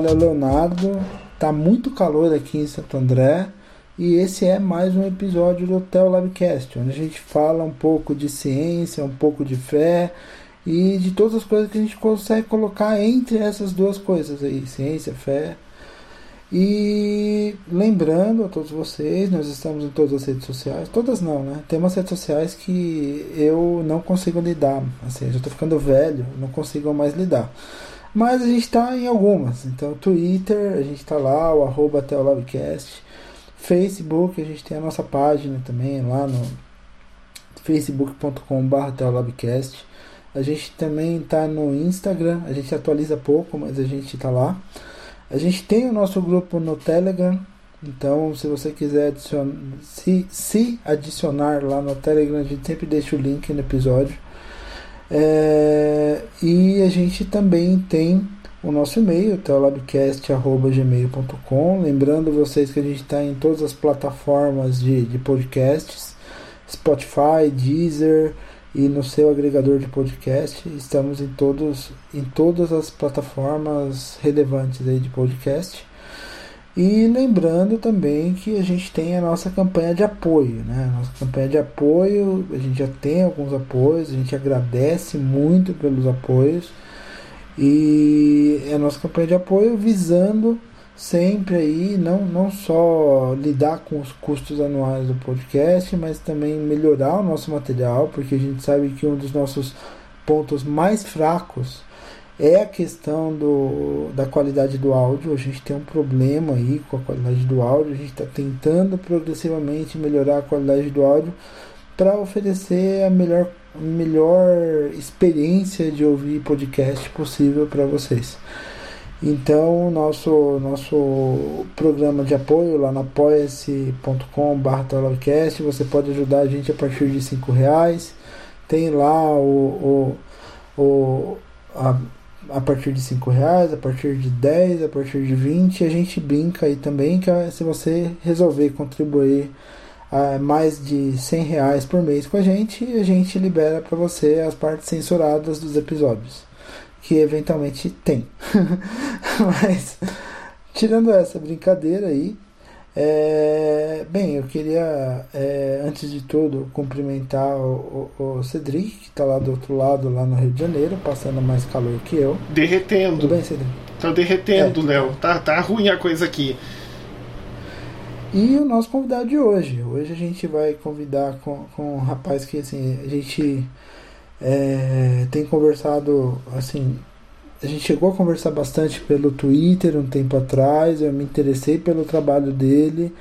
fala é o Leonardo. Tá muito calor aqui em Santo André. E esse é mais um episódio do Hotel Labcast, onde a gente fala um pouco de ciência, um pouco de fé e de todas as coisas que a gente consegue colocar entre essas duas coisas aí, ciência, fé. E lembrando a todos vocês, nós estamos em todas as redes sociais, todas não, né? Tem umas redes sociais que eu não consigo lidar, assim, eu já tô ficando velho, não consigo mais lidar. Mas a gente está em algumas, então Twitter, a gente está lá, o arroba Facebook, a gente tem a nossa página também lá no facebook.com.br A gente também está no Instagram, a gente atualiza pouco, mas a gente está lá. A gente tem o nosso grupo no Telegram, então se você quiser se, se adicionar lá no Telegram, a gente sempre deixa o link no episódio. É, e a gente também tem o nosso e-mail, teolabcast.gmail.com. Lembrando vocês que a gente está em todas as plataformas de, de podcasts, Spotify, Deezer e no seu agregador de podcast. Estamos em, todos, em todas as plataformas relevantes aí de podcast. E lembrando também que a gente tem a nossa campanha de apoio, né? Nossa campanha de apoio, a gente já tem alguns apoios, a gente agradece muito pelos apoios. E é a nossa campanha de apoio visando sempre aí não, não só lidar com os custos anuais do podcast, mas também melhorar o nosso material, porque a gente sabe que um dos nossos pontos mais fracos é a questão do, da qualidade do áudio. A gente tem um problema aí com a qualidade do áudio, a gente está tentando progressivamente melhorar a qualidade do áudio para oferecer a melhor melhor experiência de ouvir podcast possível para vocês. Então, nosso, nosso programa de apoio lá no apoia-se.com.br você pode ajudar a gente a partir de cinco reais. Tem lá o, o, o a, a partir de cinco reais, a partir de 10, a partir de 20. A gente brinca aí também que se você resolver contribuir mais de 100 reais por mês com a gente a gente libera para você as partes censuradas dos episódios, que eventualmente tem. Mas, tirando essa brincadeira aí, é, bem, eu queria, é, antes de tudo, cumprimentar o, o, o Cedric, que está lá do outro lado, lá no Rio de Janeiro, passando mais calor que eu. Derretendo. Tudo bem, Cedric? Tá derretendo, é, Léo. Tá, tá ruim a coisa aqui. E o nosso convidado de hoje. Hoje a gente vai convidar com, com um rapaz que assim, a gente é, tem conversado assim. A gente chegou a conversar bastante pelo Twitter um tempo atrás. Eu me interessei pelo trabalho dele,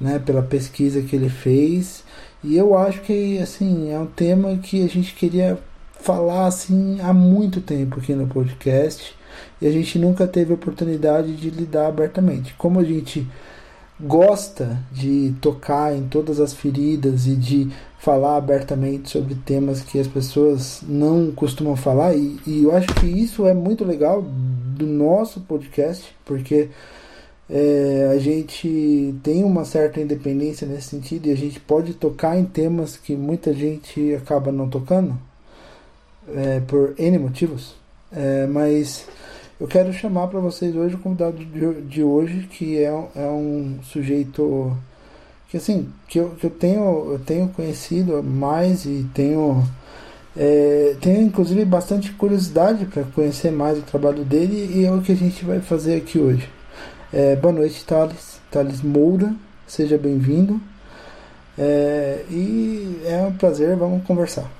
né, pela pesquisa que ele fez. E eu acho que assim é um tema que a gente queria falar assim há muito tempo aqui no podcast e a gente nunca teve oportunidade de lidar abertamente. Como a gente gosta de tocar em todas as feridas e de falar abertamente sobre temas que as pessoas não costumam falar. E, e eu acho que isso é muito legal do nosso podcast porque é, a gente tem uma certa independência nesse sentido e a gente pode tocar em temas que muita gente acaba não tocando é, por N motivos. É, mas eu quero chamar para vocês hoje o convidado de, de hoje, que é, é um sujeito que assim, que eu, que eu tenho eu tenho conhecido mais e tenho é, tenho inclusive bastante curiosidade para conhecer mais o trabalho dele e é o que a gente vai fazer aqui hoje. É, boa noite, Thales, Thales Moura, seja bem-vindo. É, e é um prazer, vamos conversar.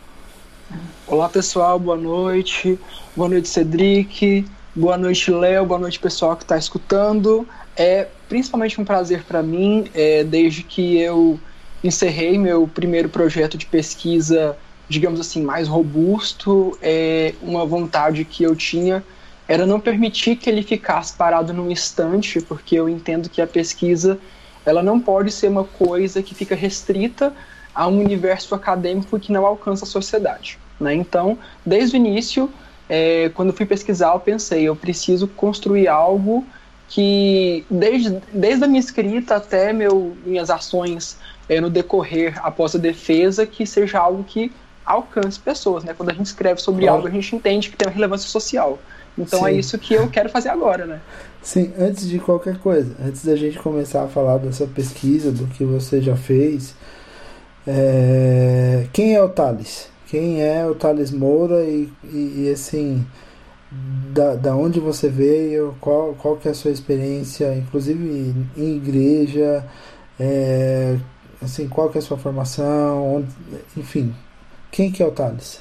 Olá pessoal, boa noite. Boa noite, Cedric. Boa noite, Léo. Boa noite, pessoal que está escutando. É principalmente um prazer para mim, é, desde que eu encerrei meu primeiro projeto de pesquisa, digamos assim, mais robusto, é, uma vontade que eu tinha era não permitir que ele ficasse parado num instante, porque eu entendo que a pesquisa ela não pode ser uma coisa que fica restrita a um universo acadêmico que não alcança a sociedade. Né? Então, desde o início, é, quando fui pesquisar, eu pensei, eu preciso construir algo que, desde, desde a minha escrita até meu, minhas ações é, no decorrer após a defesa, que seja algo que alcance pessoas. Né? Quando a gente escreve sobre algo, a gente entende que tem uma relevância social. Então é Sim. é isso que eu quero fazer agora, né? Sim, antes de qualquer coisa, antes da gente começar a falar dessa pesquisa, do que você já fez, é... quem é o Thales? Quem é o Thales Moura e, e, e assim, da, da onde você veio, qual, qual que é a sua experiência, inclusive em igreja, é, assim, qual que é a sua formação, onde, enfim, quem que é o Thales?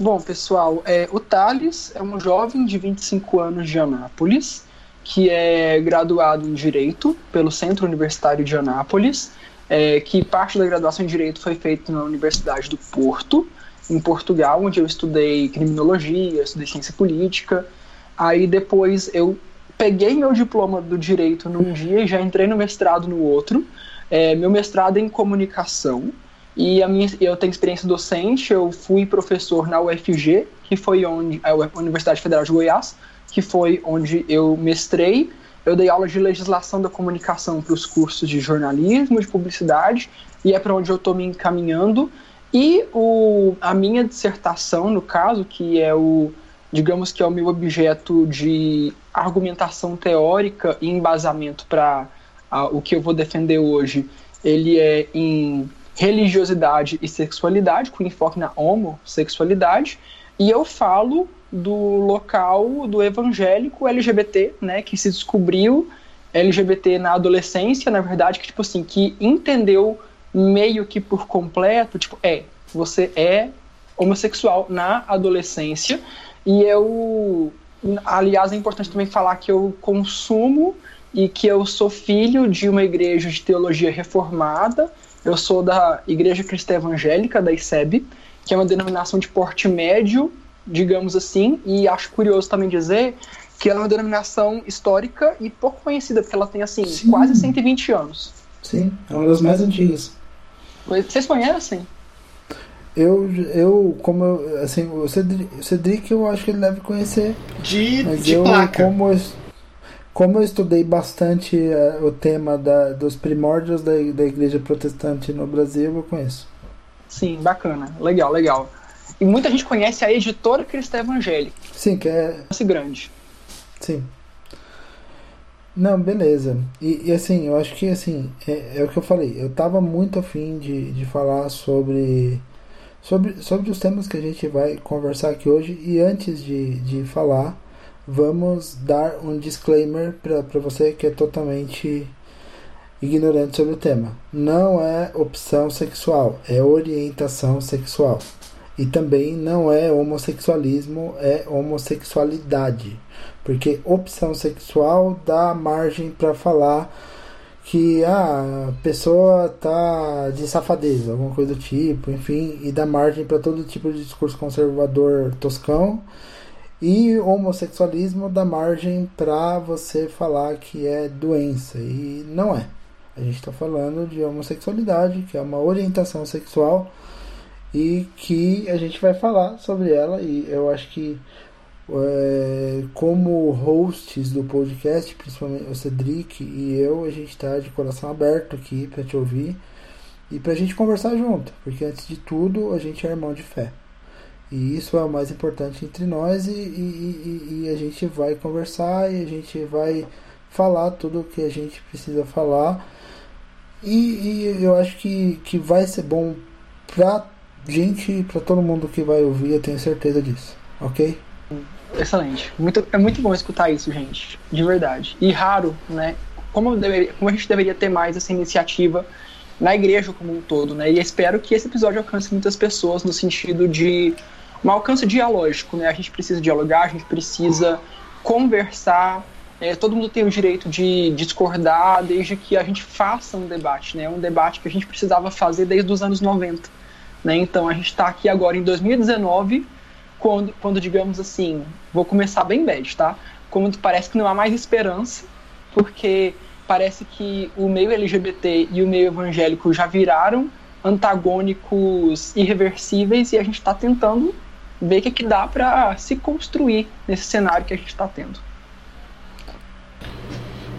Bom, pessoal, é, o Thales é um jovem de 25 anos de Anápolis, que é graduado em Direito pelo Centro Universitário de Anápolis, é, que parte da graduação em Direito foi feita na Universidade do Porto, em Portugal, onde eu estudei criminologia, estudei ciência política. Aí depois eu peguei meu diploma do direito num dia e já entrei no mestrado no outro. É, meu mestrado é em comunicação e a minha, eu tenho experiência docente. Eu fui professor na UFG, que foi onde a Universidade Federal de Goiás, que foi onde eu mestrei. Eu dei aula de legislação da comunicação para os cursos de jornalismo, de publicidade, e é para onde eu estou me encaminhando. E o, a minha dissertação, no caso, que é o, digamos que é o meu objeto de argumentação teórica e embasamento para o que eu vou defender hoje, ele é em religiosidade e sexualidade, com enfoque na homossexualidade, e eu falo do local do evangélico LGBT, né, que se descobriu LGBT na adolescência, na verdade, que tipo assim, que entendeu meio que por completo, tipo, é, você é homossexual na adolescência. E eu, aliás, é importante também falar que eu consumo e que eu sou filho de uma igreja de teologia reformada. Eu sou da Igreja Cristã Evangélica, da ICEB, que é uma denominação de porte médio, digamos assim, e acho curioso também dizer que ela é uma denominação histórica e pouco conhecida, porque ela tem, assim, Sim. quase 120 anos. Sim, é uma das mais antigas. Vocês conhecem? Eu, eu como eu, assim, o Cedric, o Cedric eu acho que ele deve conhecer. De, mas de eu, placa. Como eu, como eu estudei bastante uh, o tema da, dos primórdios da, da igreja protestante no Brasil, eu conheço. Sim, bacana. Legal, legal. E muita gente conhece a editora Cristã Evangélica. Sim, que é. grande. Sim. Não, beleza. E, e, assim, eu acho que assim, é, é, o que eu falei. Eu tava muito afim de, de falar sobre, sobre, sobre os temas que a gente vai conversar aqui hoje. E antes de, de falar, vamos dar um disclaimer para você que é totalmente ignorante sobre o tema. Não é opção sexual, é orientação sexual. E também não é homossexualismo, é homossexualidade. Porque opção sexual dá margem para falar que ah, a pessoa tá de safadeza, alguma coisa do tipo, enfim, e dá margem para todo tipo de discurso conservador toscão. E homossexualismo dá margem para você falar que é doença, e não é. A gente está falando de homossexualidade, que é uma orientação sexual e que a gente vai falar sobre ela. E eu acho que é, como hosts do podcast, principalmente o Cedric e eu, a gente está de coração aberto aqui para te ouvir e para a gente conversar junto, porque antes de tudo a gente é irmão de fé. E isso é o mais importante entre nós e, e, e, e a gente vai conversar e a gente vai falar tudo o que a gente precisa falar. E, eu acho que, que vai ser bom pra gente, para todo mundo que vai ouvir, eu tenho certeza disso, ok? Excelente. Muito, é muito bom escutar isso, gente. De verdade. E raro, né? Como, deveria, como a gente deveria ter mais essa iniciativa na igreja como um todo, né? E espero que esse episódio alcance muitas pessoas no sentido de um alcance dialógico, né? A gente precisa dialogar, a gente precisa conversar. É, todo mundo tem o direito de discordar desde que a gente faça um debate, né? Um debate que a gente precisava fazer desde os anos 90. Né? Então a gente está aqui agora em 2019 quando, quando, digamos assim, vou começar bem bad, tá? Quando parece que não há mais esperança, porque parece que o meio LGBT e o meio evangélico já viraram antagônicos irreversíveis e a gente está tentando ver o que, é que dá para se construir nesse cenário que a gente está tendo.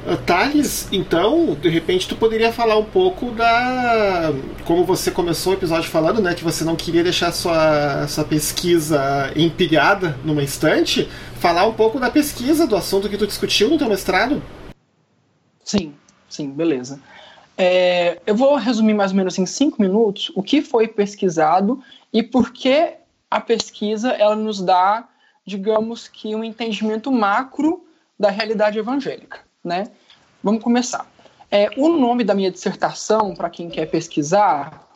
Uh, Thales, então, de repente tu poderia falar um pouco da. Como você começou o episódio falando, né? Que você não queria deixar sua, sua pesquisa empilhada numa estante. Falar um pouco da pesquisa, do assunto que tu discutiu no teu mestrado. Sim, sim, beleza. É, eu vou resumir mais ou menos em cinco minutos o que foi pesquisado e por que a pesquisa ela nos dá, digamos que, um entendimento macro da realidade evangélica né? Vamos começar. É, o nome da minha dissertação, para quem quer pesquisar,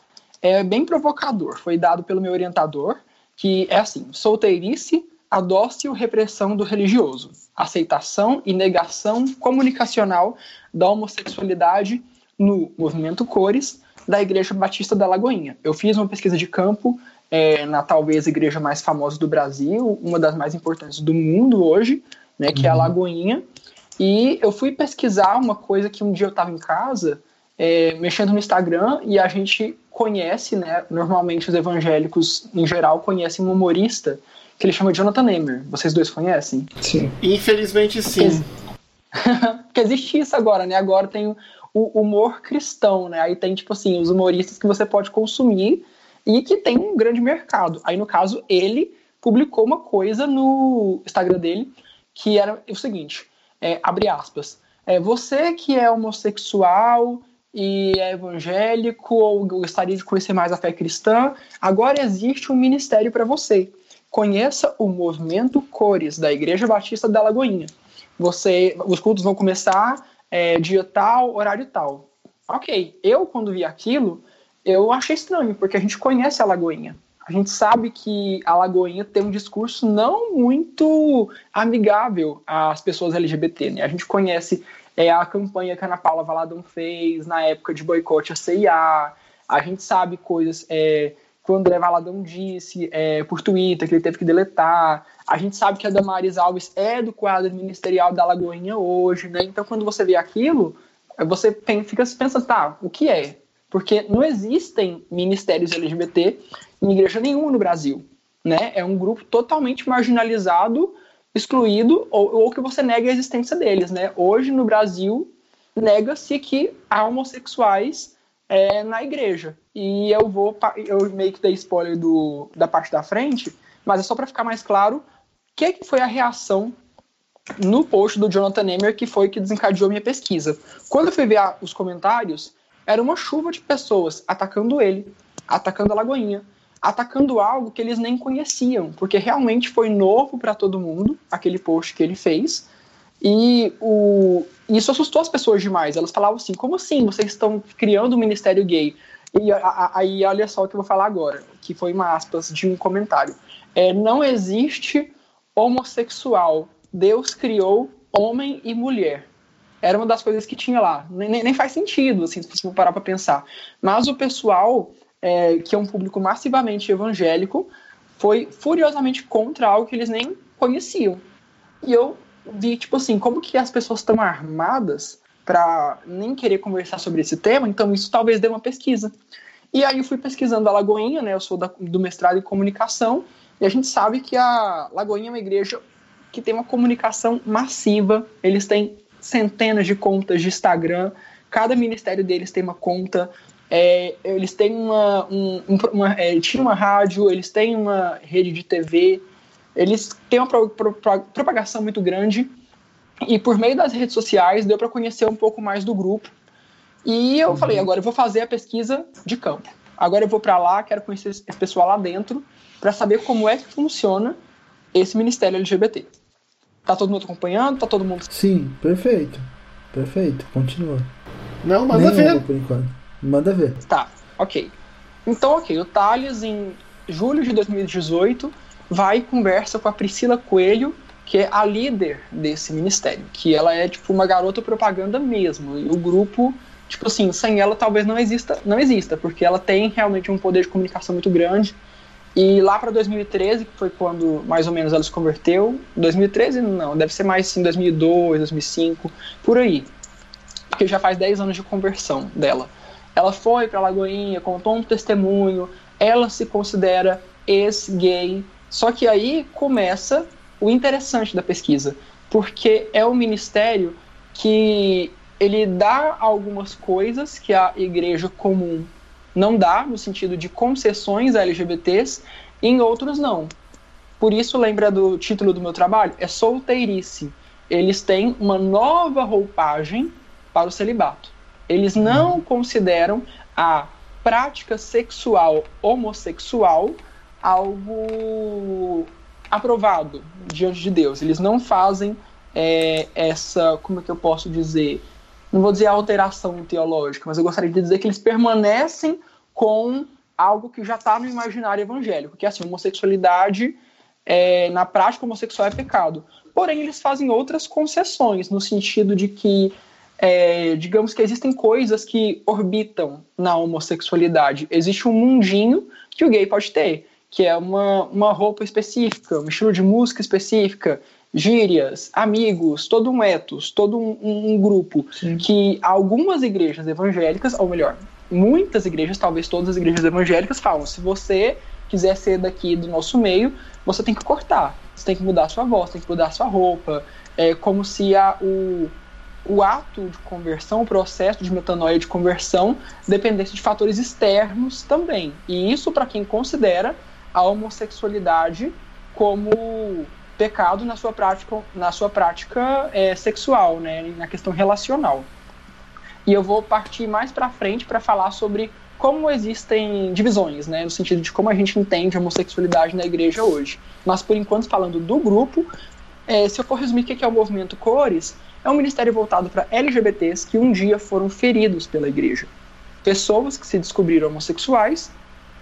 é bem provocador. Foi dado pelo meu orientador, que é assim: solteirice, a dócil repressão do religioso, aceitação e negação comunicacional da homossexualidade no movimento Cores da Igreja Batista da Lagoinha. Eu fiz uma pesquisa de campo é, na talvez igreja mais famosa do Brasil, uma das mais importantes do mundo hoje, né, que é a uhum. Lagoinha, e eu fui pesquisar uma coisa que um dia eu estava em casa, é, mexendo no Instagram, e a gente conhece, né? Normalmente os evangélicos, em geral, conhecem um humorista que ele chama Jonathan Nehmer. Vocês dois conhecem? Sim. Infelizmente, sim. Porque, Porque existe isso agora, né? Agora tem o humor cristão, né? Aí tem, tipo assim, os humoristas que você pode consumir e que tem um grande mercado. Aí, no caso, ele publicou uma coisa no Instagram dele que era o seguinte: é, abre aspas, é, você que é homossexual e é evangélico ou gostaria de conhecer mais a fé cristã, agora existe um ministério para você. Conheça o movimento Cores da Igreja Batista da Lagoinha. Você, os cultos vão começar é, dia tal, horário tal. Ok, eu quando vi aquilo, eu achei estranho, porque a gente conhece a Lagoinha a gente sabe que a Lagoinha tem um discurso não muito amigável às pessoas LGBT, né? A gente conhece é, a campanha que a Ana Paula Valadão fez na época de boicote à CIA, a gente sabe coisas é, que o André Valadão disse é, por Twitter, que ele teve que deletar, a gente sabe que a Damaris Alves é do quadro ministerial da Lagoinha hoje, né? Então, quando você vê aquilo, você fica pensando, tá, o que é? Porque não existem ministérios LGBT em igreja nenhuma no Brasil. Né? É um grupo totalmente marginalizado, excluído, ou, ou que você nega a existência deles. Né? Hoje, no Brasil, nega-se que há homossexuais é, na igreja. E eu vou, eu meio que dei spoiler do, da parte da frente, mas é só para ficar mais claro o que, que foi a reação no post do Jonathan Nemer, que foi que desencadeou minha pesquisa. Quando eu fui ver os comentários, era uma chuva de pessoas atacando ele, atacando a Lagoinha, atacando algo que eles nem conheciam, porque realmente foi novo para todo mundo, aquele post que ele fez. E o, isso assustou as pessoas demais. Elas falavam assim: como assim vocês estão criando um ministério gay? E aí, olha só o que eu vou falar agora, que foi uma aspas de um comentário. É, não existe homossexual. Deus criou homem e mulher. Era uma das coisas que tinha lá. Nem, nem faz sentido, assim, se você parar para pensar. Mas o pessoal é, que é um público massivamente evangélico, foi furiosamente contra algo que eles nem conheciam. E eu vi, tipo assim, como que as pessoas estão armadas para nem querer conversar sobre esse tema, então isso talvez dê uma pesquisa. E aí eu fui pesquisando a Lagoinha, né? Eu sou da, do mestrado em comunicação, e a gente sabe que a Lagoinha é uma igreja que tem uma comunicação massiva, eles têm centenas de contas de Instagram, cada ministério deles tem uma conta, é, eles têm uma, um, uma é, tinha uma rádio, eles têm uma rede de TV, eles têm uma pro, pro, pro, propagação muito grande e por meio das redes sociais deu para conhecer um pouco mais do grupo. E eu uhum. falei, agora eu vou fazer a pesquisa de campo. Agora eu vou para lá, quero conhecer esse pessoal lá dentro para saber como é que funciona esse ministério LGBT. Tá todo mundo acompanhando? Tá todo mundo Sim, perfeito. Perfeito. Continua. Não, manda ver. Por enquanto. Manda ver. Tá, ok. Então, ok, o Thales, em julho de 2018, vai e conversa com a Priscila Coelho, que é a líder desse ministério, que ela é, tipo, uma garota propaganda mesmo, e o grupo, tipo assim, sem ela talvez não exista, não exista, porque ela tem realmente um poder de comunicação muito grande, e lá para 2013, que foi quando mais ou menos ela se converteu, 2013 não, deve ser mais em 2002, 2005, por aí, porque já faz 10 anos de conversão dela. Ela foi para Lagoinha, contou um testemunho, ela se considera ex-gay. Só que aí começa o interessante da pesquisa, porque é o ministério que ele dá algumas coisas que a igreja comum não dá, no sentido de concessões a LGBTs, e em outros não. Por isso, lembra do título do meu trabalho? É solteirice. Eles têm uma nova roupagem para o celibato. Eles não uhum. consideram a prática sexual homossexual algo aprovado diante de Deus. Eles não fazem é, essa, como é que eu posso dizer? Não vou dizer alteração teológica, mas eu gostaria de dizer que eles permanecem com algo que já está no imaginário evangélico, que é assim, homossexualidade é, na prática homossexual é pecado. Porém, eles fazem outras concessões, no sentido de que, é, digamos que existem coisas que orbitam na homossexualidade. Existe um mundinho que o gay pode ter, que é uma, uma roupa específica, um estilo de música específica, gírias, amigos, todo um ethos, todo um, um grupo Sim. que algumas igrejas evangélicas, ou melhor, muitas igrejas, talvez todas as igrejas evangélicas, falam: se você quiser ser daqui do nosso meio, você tem que cortar, você tem que mudar a sua voz, tem que mudar a sua roupa. É como se a, o, o ato de conversão, o processo de metanoia de conversão, dependesse de fatores externos também. E isso para quem considera a homossexualidade como pecado na sua prática, na sua prática é, sexual, né, na questão relacional. E eu vou partir mais para frente para falar sobre como existem divisões, né, no sentido de como a gente entende a homossexualidade na igreja hoje. Mas, por enquanto, falando do grupo, é, se eu for resumir o que é o movimento Cores, é um ministério voltado para LGBTs que um dia foram feridos pela igreja. Pessoas que se descobriram homossexuais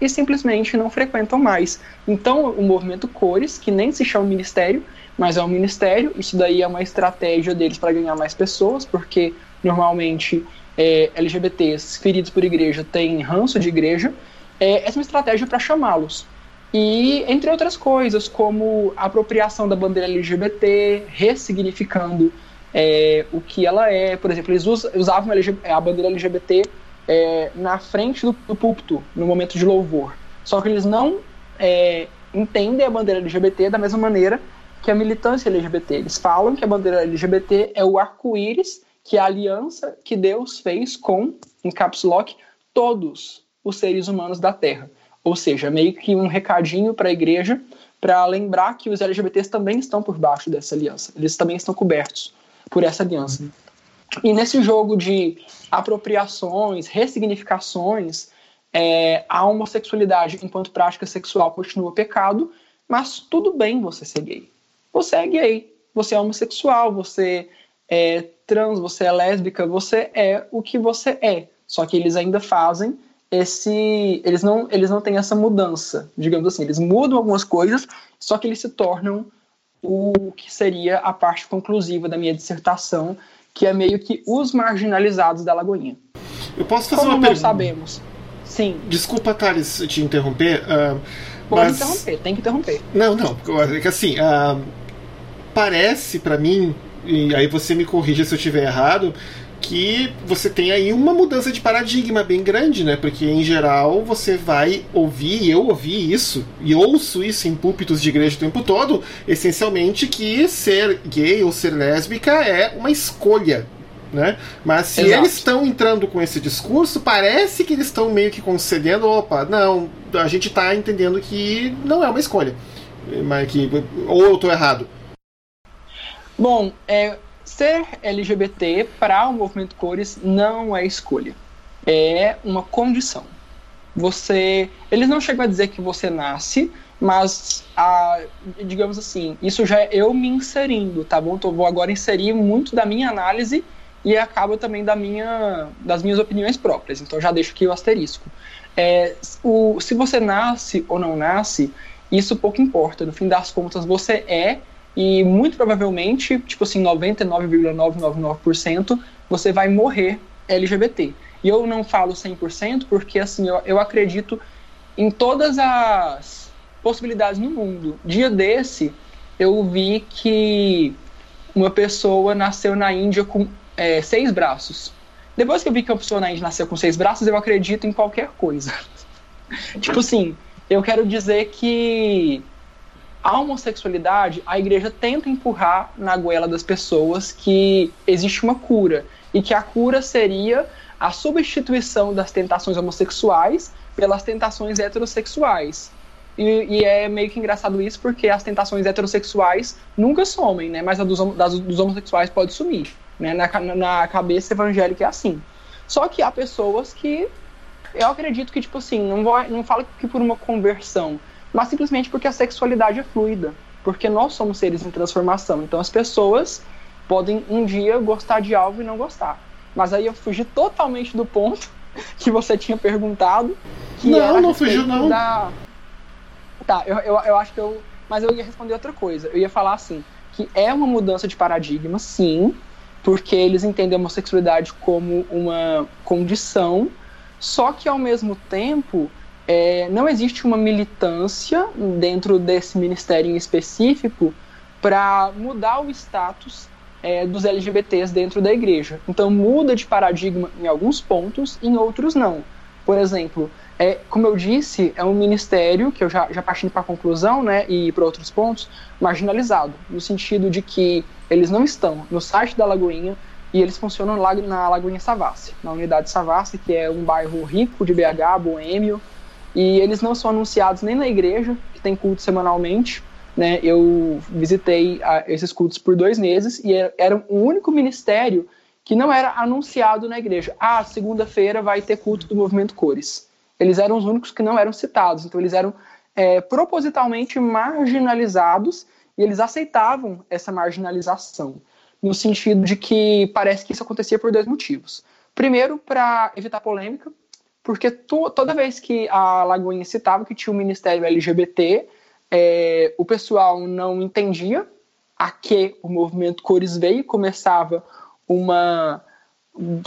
e simplesmente não frequentam mais. Então, o movimento Cores, que nem se chama ministério, mas é um ministério, isso daí é uma estratégia deles para ganhar mais pessoas, porque normalmente é, LGBTs feridos por igreja têm ranço de igreja, é, essa é uma estratégia para chamá-los. E entre outras coisas, como apropriação da bandeira LGBT, ressignificando é, o que ela é. Por exemplo, eles usavam a bandeira LGBT é, na frente do, do, púlpito, no momento de louvor. Só que eles não é, entendem a bandeira LGBT da mesma maneira que a militância LGBT. Eles falam que a bandeira LGBT é o arco-íris que a aliança que Deus fez com, em caps lock, todos os seres humanos da Terra. Ou seja, meio que um recadinho para a igreja para lembrar que os LGBTs também estão por baixo dessa aliança. Eles também estão cobertos por essa aliança. E nesse jogo de apropriações, ressignificações, é, a homossexualidade enquanto prática sexual continua pecado, mas tudo bem você ser gay. Você é gay, você é homossexual, você é trans, você é lésbica, você é o que você é. Só que eles ainda fazem esse. Eles não, eles não têm essa mudança, digamos assim. Eles mudam algumas coisas, só que eles se tornam o que seria a parte conclusiva da minha dissertação, que é meio que os marginalizados da Lagoinha. Eu posso fazer Como uma pergunta? sabemos. Sim. Desculpa, Thales, te interromper. Uh, Pode mas... interromper, tem que interromper. Não, não, é que assim, uh, parece para mim e aí você me corrija se eu estiver errado, que você tem aí uma mudança de paradigma bem grande, né? Porque em geral você vai ouvir, e eu ouvi isso, e ouço isso em púlpitos de igreja o tempo todo, essencialmente que ser gay ou ser lésbica é uma escolha. Né? Mas se Exato. eles estão entrando com esse discurso, parece que eles estão meio que concedendo, opa, não, a gente está entendendo que não é uma escolha. Mas que, ou eu estou errado. Bom, é, ser LGBT para o movimento Cores não é escolha, é uma condição. Você, eles não chegam a dizer que você nasce, mas a, digamos assim, isso já é eu me inserindo, tá bom? Então, vou agora inserir muito da minha análise e acaba também da minha, das minhas opiniões próprias. Então já deixo aqui o asterisco. É, o, se você nasce ou não nasce, isso pouco importa. No fim das contas, você é e muito provavelmente, tipo assim, 99,999% você vai morrer LGBT. E eu não falo 100% porque assim, eu, eu acredito em todas as possibilidades no mundo. Dia desse, eu vi que uma pessoa nasceu na Índia com é, seis braços. Depois que eu vi que uma pessoa na Índia nasceu com seis braços, eu acredito em qualquer coisa. tipo assim, eu quero dizer que a homossexualidade, a igreja tenta empurrar na goela das pessoas que existe uma cura e que a cura seria a substituição das tentações homossexuais pelas tentações heterossexuais. E, e, é meio que engraçado isso porque as tentações heterossexuais nunca somem, né? Mas a dos, das, dos homossexuais pode sumir. Né? Na, na cabeça evangélica é assim. Só que há pessoas que eu acredito que, tipo assim, não, vou, não falo que por uma conversão, mas simplesmente porque a sexualidade é fluida. Porque nós somos seres em transformação. Então as pessoas podem um dia gostar de algo e não gostar. Mas aí eu fugi totalmente do ponto que você tinha perguntado. Não, não fugiu, não. Da... Tá, eu, eu, eu acho que eu. Mas eu ia responder outra coisa. Eu ia falar assim: que é uma mudança de paradigma, sim, porque eles entendem a homossexualidade como uma condição, só que ao mesmo tempo é, não existe uma militância dentro desse ministério em específico para mudar o status é, dos LGBTs dentro da igreja. Então muda de paradigma em alguns pontos, em outros não. Por exemplo, é, como eu disse, é um ministério que eu já, já partindo para a conclusão, né, e para outros pontos, marginalizado, no sentido de que eles não estão no site da Lagoinha e eles funcionam lá na Lagoinha Savassi, na unidade Savassi, que é um bairro rico de BH, boêmio, e eles não são anunciados nem na igreja, que tem culto semanalmente. Né? Eu visitei a, esses cultos por dois meses e era, era o único ministério que não era anunciado na igreja. Ah, segunda-feira vai ter culto do movimento Cores. Eles eram os únicos que não eram citados, então eles eram é, propositalmente marginalizados e eles aceitavam essa marginalização, no sentido de que parece que isso acontecia por dois motivos. Primeiro, para evitar polêmica, porque to, toda vez que a Lagoinha citava que tinha um ministério LGBT, é, o pessoal não entendia a que o movimento Cores veio, começava uma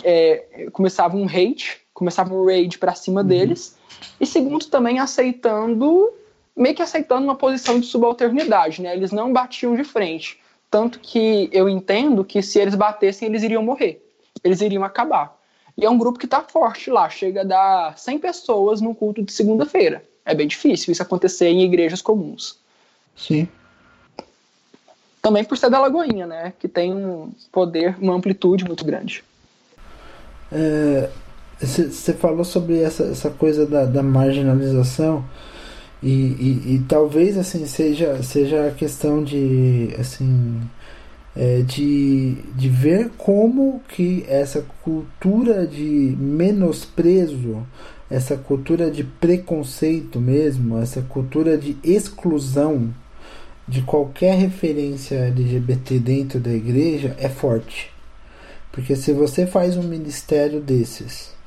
é, começava um hate, começava um raid para cima uhum. deles, e segundo também aceitando meio que aceitando uma posição de subalternidade, né? Eles não batiam de frente. Tanto que eu entendo que se eles batessem, eles iriam morrer. Eles iriam acabar. E é um grupo que está forte lá, chega a dar 100 pessoas no culto de segunda-feira. É bem difícil isso acontecer em igrejas comuns. Sim. Também por ser da Lagoinha, né? Que tem um poder, uma amplitude muito grande. Você é, falou sobre essa, essa coisa da, da marginalização. E, e, e, talvez assim seja seja a questão de assim é, de, de ver como que essa cultura de menosprezo essa cultura de preconceito mesmo essa cultura de exclusão de qualquer referência LGBT dentro da igreja é forte. Porque se você faz um ministério desses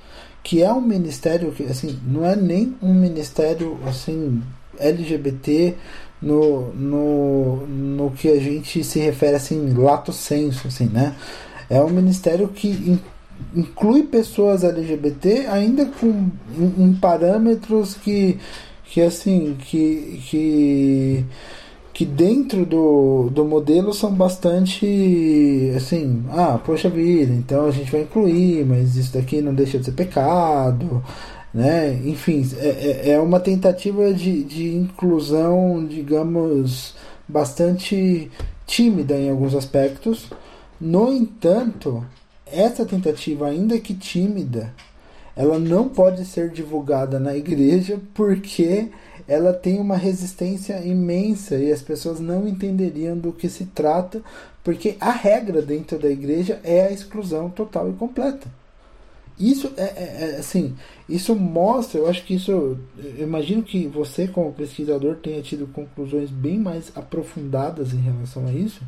que é um ministério que assim não é nem um ministério assim LGBT no, no, no que a gente se refere assim lato senso assim né? É um ministério que inclui pessoas LGBT ainda com em, em parâmetros que que assim que que que dentro do, do modelo são bastante assim, ah, poxa vida, então a gente vai incluir, mas isso daqui não deixa de ser pecado, né? Enfim, é, é, é uma tentativa de, de inclusão, digamos, bastante tímida em alguns aspectos. No entanto, essa tentativa, ainda que tímida, ela não pode ser divulgada na igreja porque ela tem uma resistência imensa e as pessoas não entenderiam do que se trata, porque a regra dentro da igreja é a exclusão total e completa. Isso é, é, é assim, isso mostra, eu acho que isso, eu imagino que você como pesquisador tenha tido conclusões bem mais aprofundadas em relação a isso,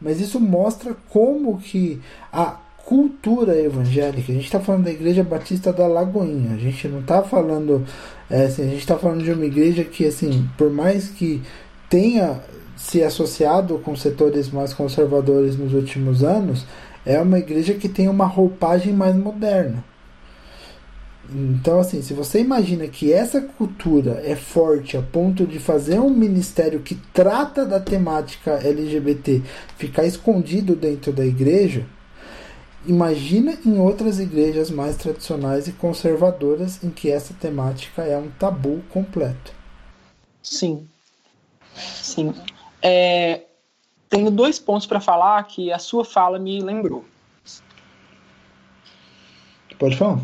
mas isso mostra como que a cultura evangélica. A gente está falando da Igreja Batista da Lagoinha. A gente não está falando. É, assim, a gente está falando de uma igreja que, assim, por mais que tenha se associado com setores mais conservadores nos últimos anos, é uma igreja que tem uma roupagem mais moderna. Então, assim, se você imagina que essa cultura é forte a ponto de fazer um ministério que trata da temática LGBT ficar escondido dentro da igreja, Imagina em outras igrejas mais tradicionais e conservadoras em que essa temática é um tabu completo. Sim. assim, é, tenho dois pontos para falar que a sua fala me lembrou. Pode falar.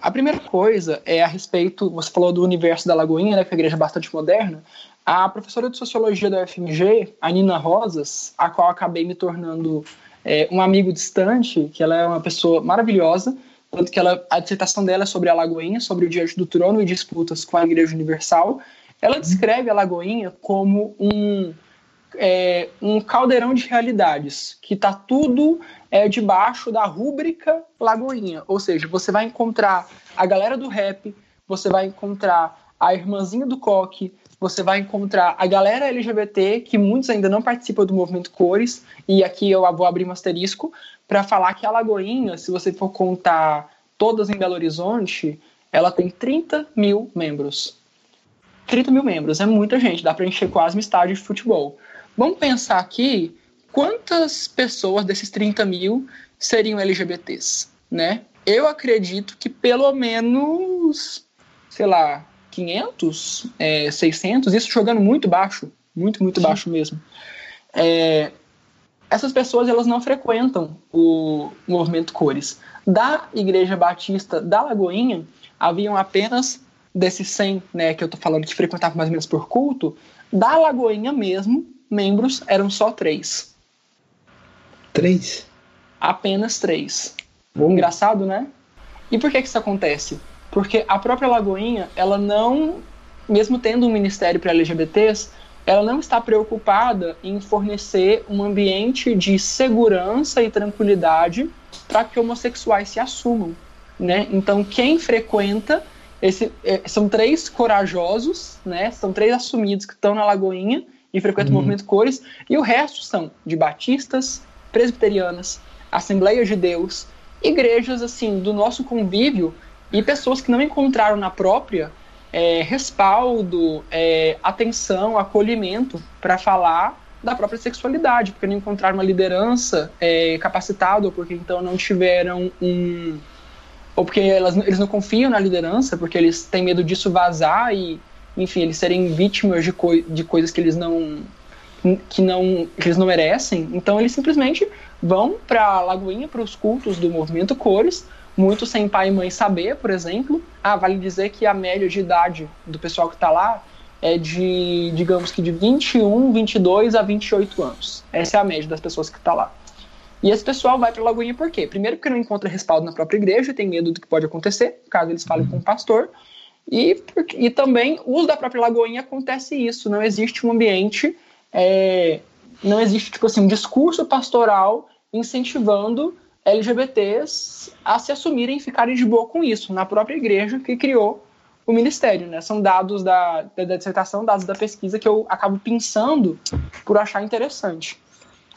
A primeira coisa é a respeito, você falou do universo da Lagoinha, né, que é uma igreja bastante moderna. A professora de sociologia da UFMG, a Nina Rosas, a qual acabei me tornando é, um amigo distante, que ela é uma pessoa maravilhosa, tanto que ela, a dissertação dela é sobre a Lagoinha, sobre o Diante do Trono e disputas com a Igreja Universal. Ela descreve a Lagoinha como um, é, um caldeirão de realidades, que está tudo é, debaixo da rúbrica Lagoinha. Ou seja, você vai encontrar a galera do rap, você vai encontrar a irmãzinha do coque, você vai encontrar a galera LGBT, que muitos ainda não participam do movimento Cores, e aqui eu vou abrir um asterisco para falar que a Lagoinha, se você for contar todas em Belo Horizonte, ela tem 30 mil membros. 30 mil membros, é muita gente, dá para encher quase um estádio de futebol. Vamos pensar aqui quantas pessoas desses 30 mil seriam LGBTs, né? Eu acredito que pelo menos, sei lá, 500, é, 600, isso jogando muito baixo, muito, muito Sim. baixo mesmo. É, essas pessoas elas não frequentam o movimento Cores. Da Igreja Batista da Lagoinha, haviam apenas desses 100, né, que eu tô falando que frequentavam mais ou menos por culto, da Lagoinha mesmo, membros eram só três. Três? Apenas três. Engraçado, né? E por que, que isso acontece? Porque a própria Lagoinha, ela não, mesmo tendo um ministério para LGBTs, ela não está preocupada em fornecer um ambiente de segurança e tranquilidade para que homossexuais se assumam, né? Então quem frequenta esse, é, são três corajosos, né? São três assumidos que estão na Lagoinha e frequentam uhum. o movimento Cores, e o resto são de batistas, presbiterianas, Assembleias de Deus, igrejas assim do nosso convívio e pessoas que não encontraram na própria é, respaldo, é, atenção, acolhimento para falar da própria sexualidade, porque não encontraram uma liderança é, capacitada, ou porque então não tiveram um. ou porque elas, eles não confiam na liderança, porque eles têm medo disso vazar e, enfim, eles serem vítimas de, coi de coisas que eles não. Que, não, que eles não merecem, então eles simplesmente vão para a Lagoinha, para os cultos do movimento Cores, muito sem pai e mãe saber, por exemplo. Ah, vale dizer que a média de idade do pessoal que está lá é de, digamos que de 21, 22 a 28 anos. Essa é a média das pessoas que está lá. E esse pessoal vai para Lagoinha por quê? Primeiro porque não encontra respaldo na própria igreja, tem medo do que pode acontecer, caso eles falem com o pastor. E, e também, o uso da própria Lagoinha acontece isso, não existe um ambiente, é, não existe, tipo assim, um discurso pastoral incentivando LGBTs a se assumirem e ficarem de boa com isso, na própria igreja que criou o ministério, né? São dados da, da, da dissertação, dados da pesquisa que eu acabo pensando por achar interessante.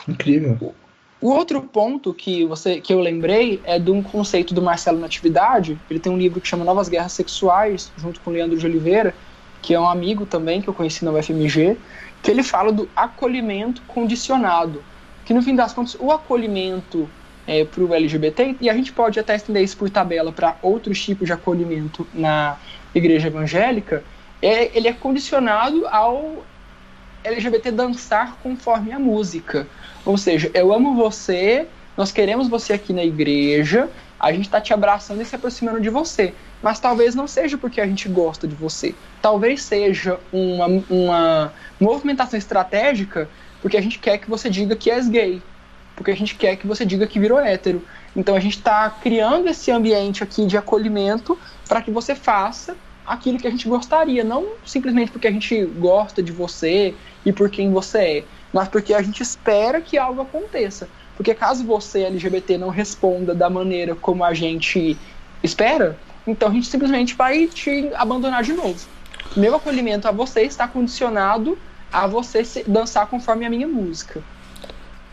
Incrível. O outro ponto que você que eu lembrei é de um conceito do Marcelo Natividade. Ele tem um livro que chama Novas Guerras Sexuais, junto com Leandro de Oliveira, que é um amigo também que eu conheci na UFMG, que ele fala do acolhimento condicionado. Que no fim das contas, o acolhimento é, para o LGBT, e a gente pode até estender isso por tabela para outros tipos de acolhimento na igreja evangélica, é, ele é condicionado ao LGBT dançar conforme a música. Ou seja, eu amo você, nós queremos você aqui na igreja, a gente está te abraçando e se aproximando de você. Mas talvez não seja porque a gente gosta de você. Talvez seja uma, uma movimentação estratégica porque a gente quer que você diga que és gay porque a gente quer que você diga que virou hétero. Então a gente está criando esse ambiente aqui de acolhimento para que você faça aquilo que a gente gostaria, não simplesmente porque a gente gosta de você e por quem você é, mas porque a gente espera que algo aconteça. Porque caso você, LGBT, não responda da maneira como a gente espera, então a gente simplesmente vai te abandonar de novo. Meu acolhimento a você está condicionado a você dançar conforme a minha música.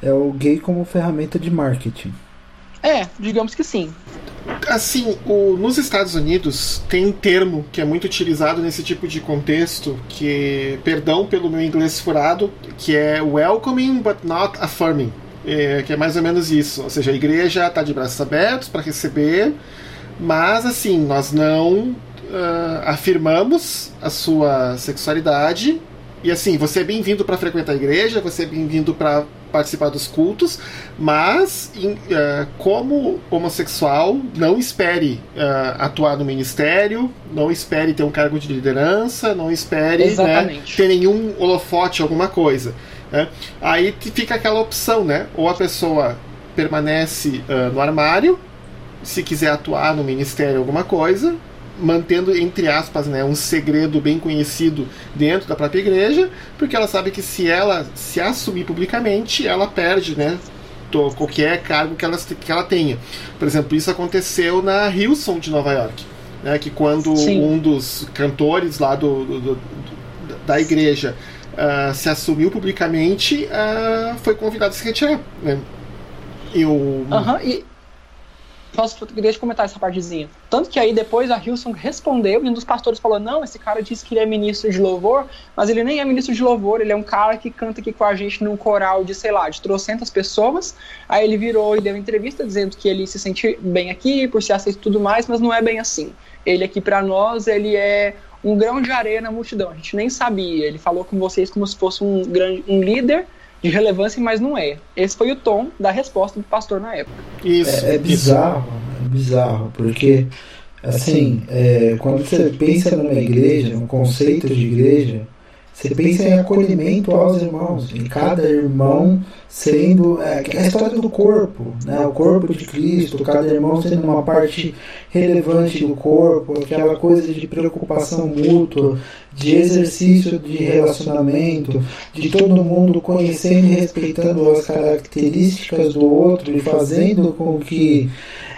É o gay como ferramenta de marketing. É, digamos que sim. Assim, o, nos Estados Unidos tem um termo que é muito utilizado nesse tipo de contexto, que, perdão pelo meu inglês furado, que é welcoming but not affirming. É, que é mais ou menos isso. Ou seja, a igreja está de braços abertos para receber, mas assim, nós não uh, afirmamos a sua sexualidade e assim, você é bem-vindo para frequentar a igreja, você é bem-vindo para participar dos cultos, mas em, uh, como homossexual, não espere uh, atuar no ministério, não espere ter um cargo de liderança, não espere né, ter nenhum holofote, alguma coisa. Né? Aí fica aquela opção, né? Ou a pessoa permanece uh, no armário, se quiser atuar no ministério alguma coisa, mantendo entre aspas né, um segredo bem conhecido dentro da própria igreja, porque ela sabe que se ela se assumir publicamente, ela perde né, qualquer cargo que ela, que ela tenha. Por exemplo, isso aconteceu na Hillsong de Nova York, né, que quando Sim. um dos cantores lá do, do, do da igreja uh, se assumiu publicamente, uh, foi convidado a se retirar. Né? E o... Uhum, e posso queria comentar essa partezinha. Tanto que aí depois a Hilson respondeu e um dos pastores falou: Não, esse cara disse que ele é ministro de louvor, mas ele nem é ministro de louvor, ele é um cara que canta aqui com a gente num coral de, sei lá, de trocentas pessoas. Aí ele virou e deu entrevista dizendo que ele se sente bem aqui, por ser aceito e tudo mais, mas não é bem assim. Ele aqui para nós, ele é um grão de areia na multidão. A gente nem sabia. Ele falou com vocês como se fosse um, grande, um líder de relevância, mas não é. Esse foi o tom da resposta do pastor na época. Isso. É, é bizarro, é bizarro, porque assim, é, quando você pensa numa igreja, no conceito de igreja, você pensa em acolhimento aos irmãos, em cada irmão sendo é, a história do corpo, né? o corpo de Cristo, cada irmão sendo uma parte relevante do corpo, aquela coisa de preocupação mútua, de exercício de relacionamento, de todo mundo conhecendo e respeitando as características do outro e fazendo com que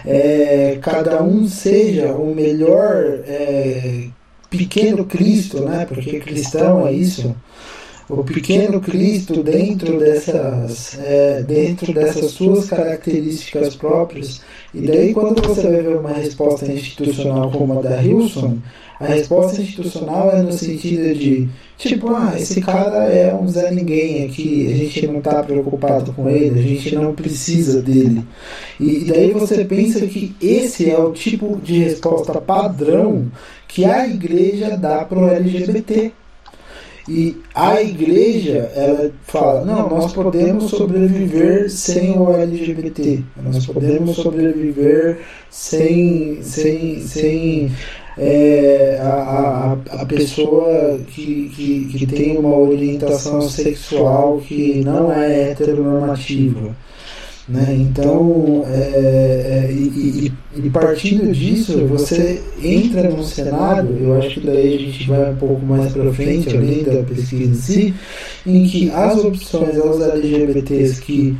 é, cada um seja o melhor. É, pequeno Cristo, né? Porque cristão é isso. O pequeno Cristo dentro dessas, é, dentro dessas suas características próprias. E daí quando você vai ver uma resposta institucional como a da Hilson, a resposta institucional é no sentido de tipo, ah, esse cara é um Zé Ninguém aqui, a gente não está preocupado com ele, a gente não precisa dele. E daí você pensa que esse é o tipo de resposta padrão que a igreja dá para o LGBT. E a igreja, ela fala, não, nós podemos sobreviver sem o LGBT. Nós podemos sobreviver sem, sem, sem é, a, a, a pessoa que, que, que tem uma orientação sexual que não é heteronormativa. Né? Então, é, é, e, e, partindo disso, você entra num cenário, eu acho que daí a gente vai um pouco mais para frente, além da pesquisa em si, em que as opções aos LGBTs que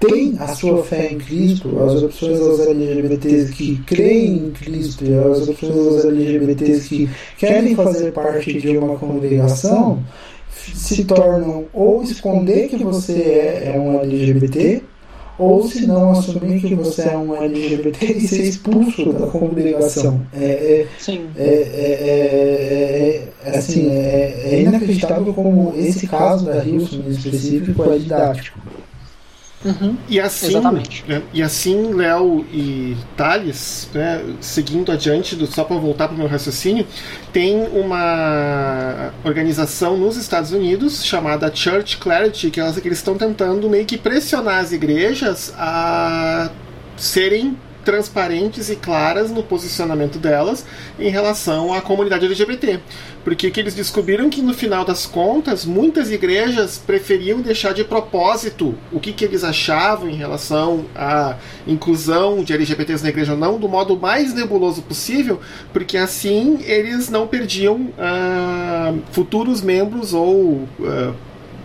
têm a sua fé em Cristo, as opções aos LGBTs que creem em Cristo e as opções aos LGBTs que querem fazer parte de uma congregação se tornam ou esconder que você é, é um LGBT ou se não assumir que você é um LGBT e ser expulso da congregação. É, é, Sim. É, é, é, é assim, é, é inacreditável como esse caso da Hilson em específico é didático. Uhum. E assim. Né, e assim, Léo e Thales, né, seguindo adiante, do, só para voltar para o meu raciocínio, tem uma organização nos Estados Unidos chamada Church Clarity, que elas, que eles estão tentando meio que pressionar as igrejas a serem transparentes e claras no posicionamento delas em relação à comunidade LGBT. Porque que eles descobriram que no final das contas, muitas igrejas preferiam deixar de propósito o que, que eles achavam em relação à inclusão de LGBTs na igreja ou não, do modo mais nebuloso possível, porque assim eles não perdiam uh, futuros membros ou uh,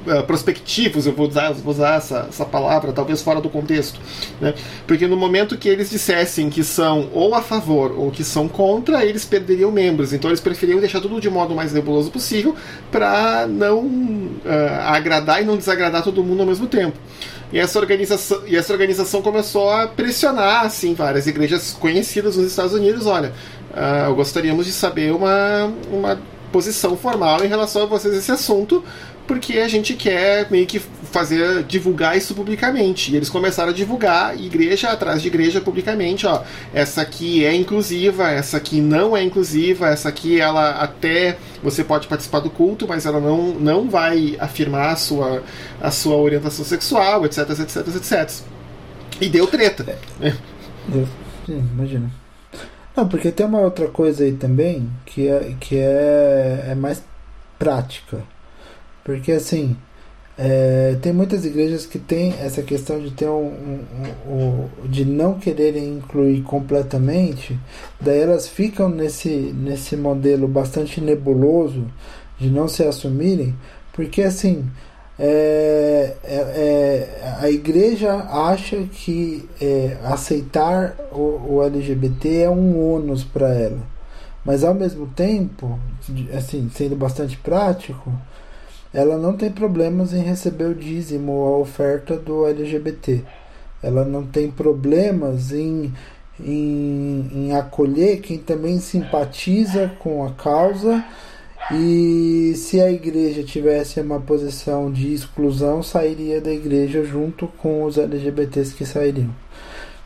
uh, prospectivos, eu vou usar, vou usar essa, essa palavra, talvez fora do contexto. Né? Porque no momento que eles dissessem que são ou a favor ou que são contra, eles perderiam membros. Então eles preferiam deixar tudo de modo mais nebuloso possível para não uh, agradar e não desagradar todo mundo ao mesmo tempo. E essa organização, e essa organização começou a pressionar assim, várias igrejas conhecidas nos Estados Unidos. Olha, uh, gostaríamos de saber uma, uma posição formal em relação a vocês esse assunto, porque a gente quer meio que fazer divulgar isso publicamente. E eles começaram a divulgar igreja atrás de igreja publicamente, ó, essa aqui é inclusiva, essa aqui não é inclusiva, essa aqui ela até você pode participar do culto, mas ela não, não vai afirmar a sua, a sua orientação sexual, etc, etc, etc. E deu treta. É. Deu. Sim, imagina. Não, porque tem uma outra coisa aí também que é, que é, é mais prática. Porque assim, é, tem muitas igrejas que têm essa questão de ter um, um, um, um, de não quererem incluir completamente, daí elas ficam nesse, nesse modelo bastante nebuloso de não se assumirem, porque assim é, é, é a igreja acha que é, aceitar o, o LGBT é um ônus para ela, mas ao mesmo tempo, assim sendo bastante prático ela não tem problemas em receber o dízimo ou a oferta do LGBT. Ela não tem problemas em, em, em acolher quem também simpatiza com a causa. E se a igreja tivesse uma posição de exclusão, sairia da igreja junto com os LGBTs que sairiam.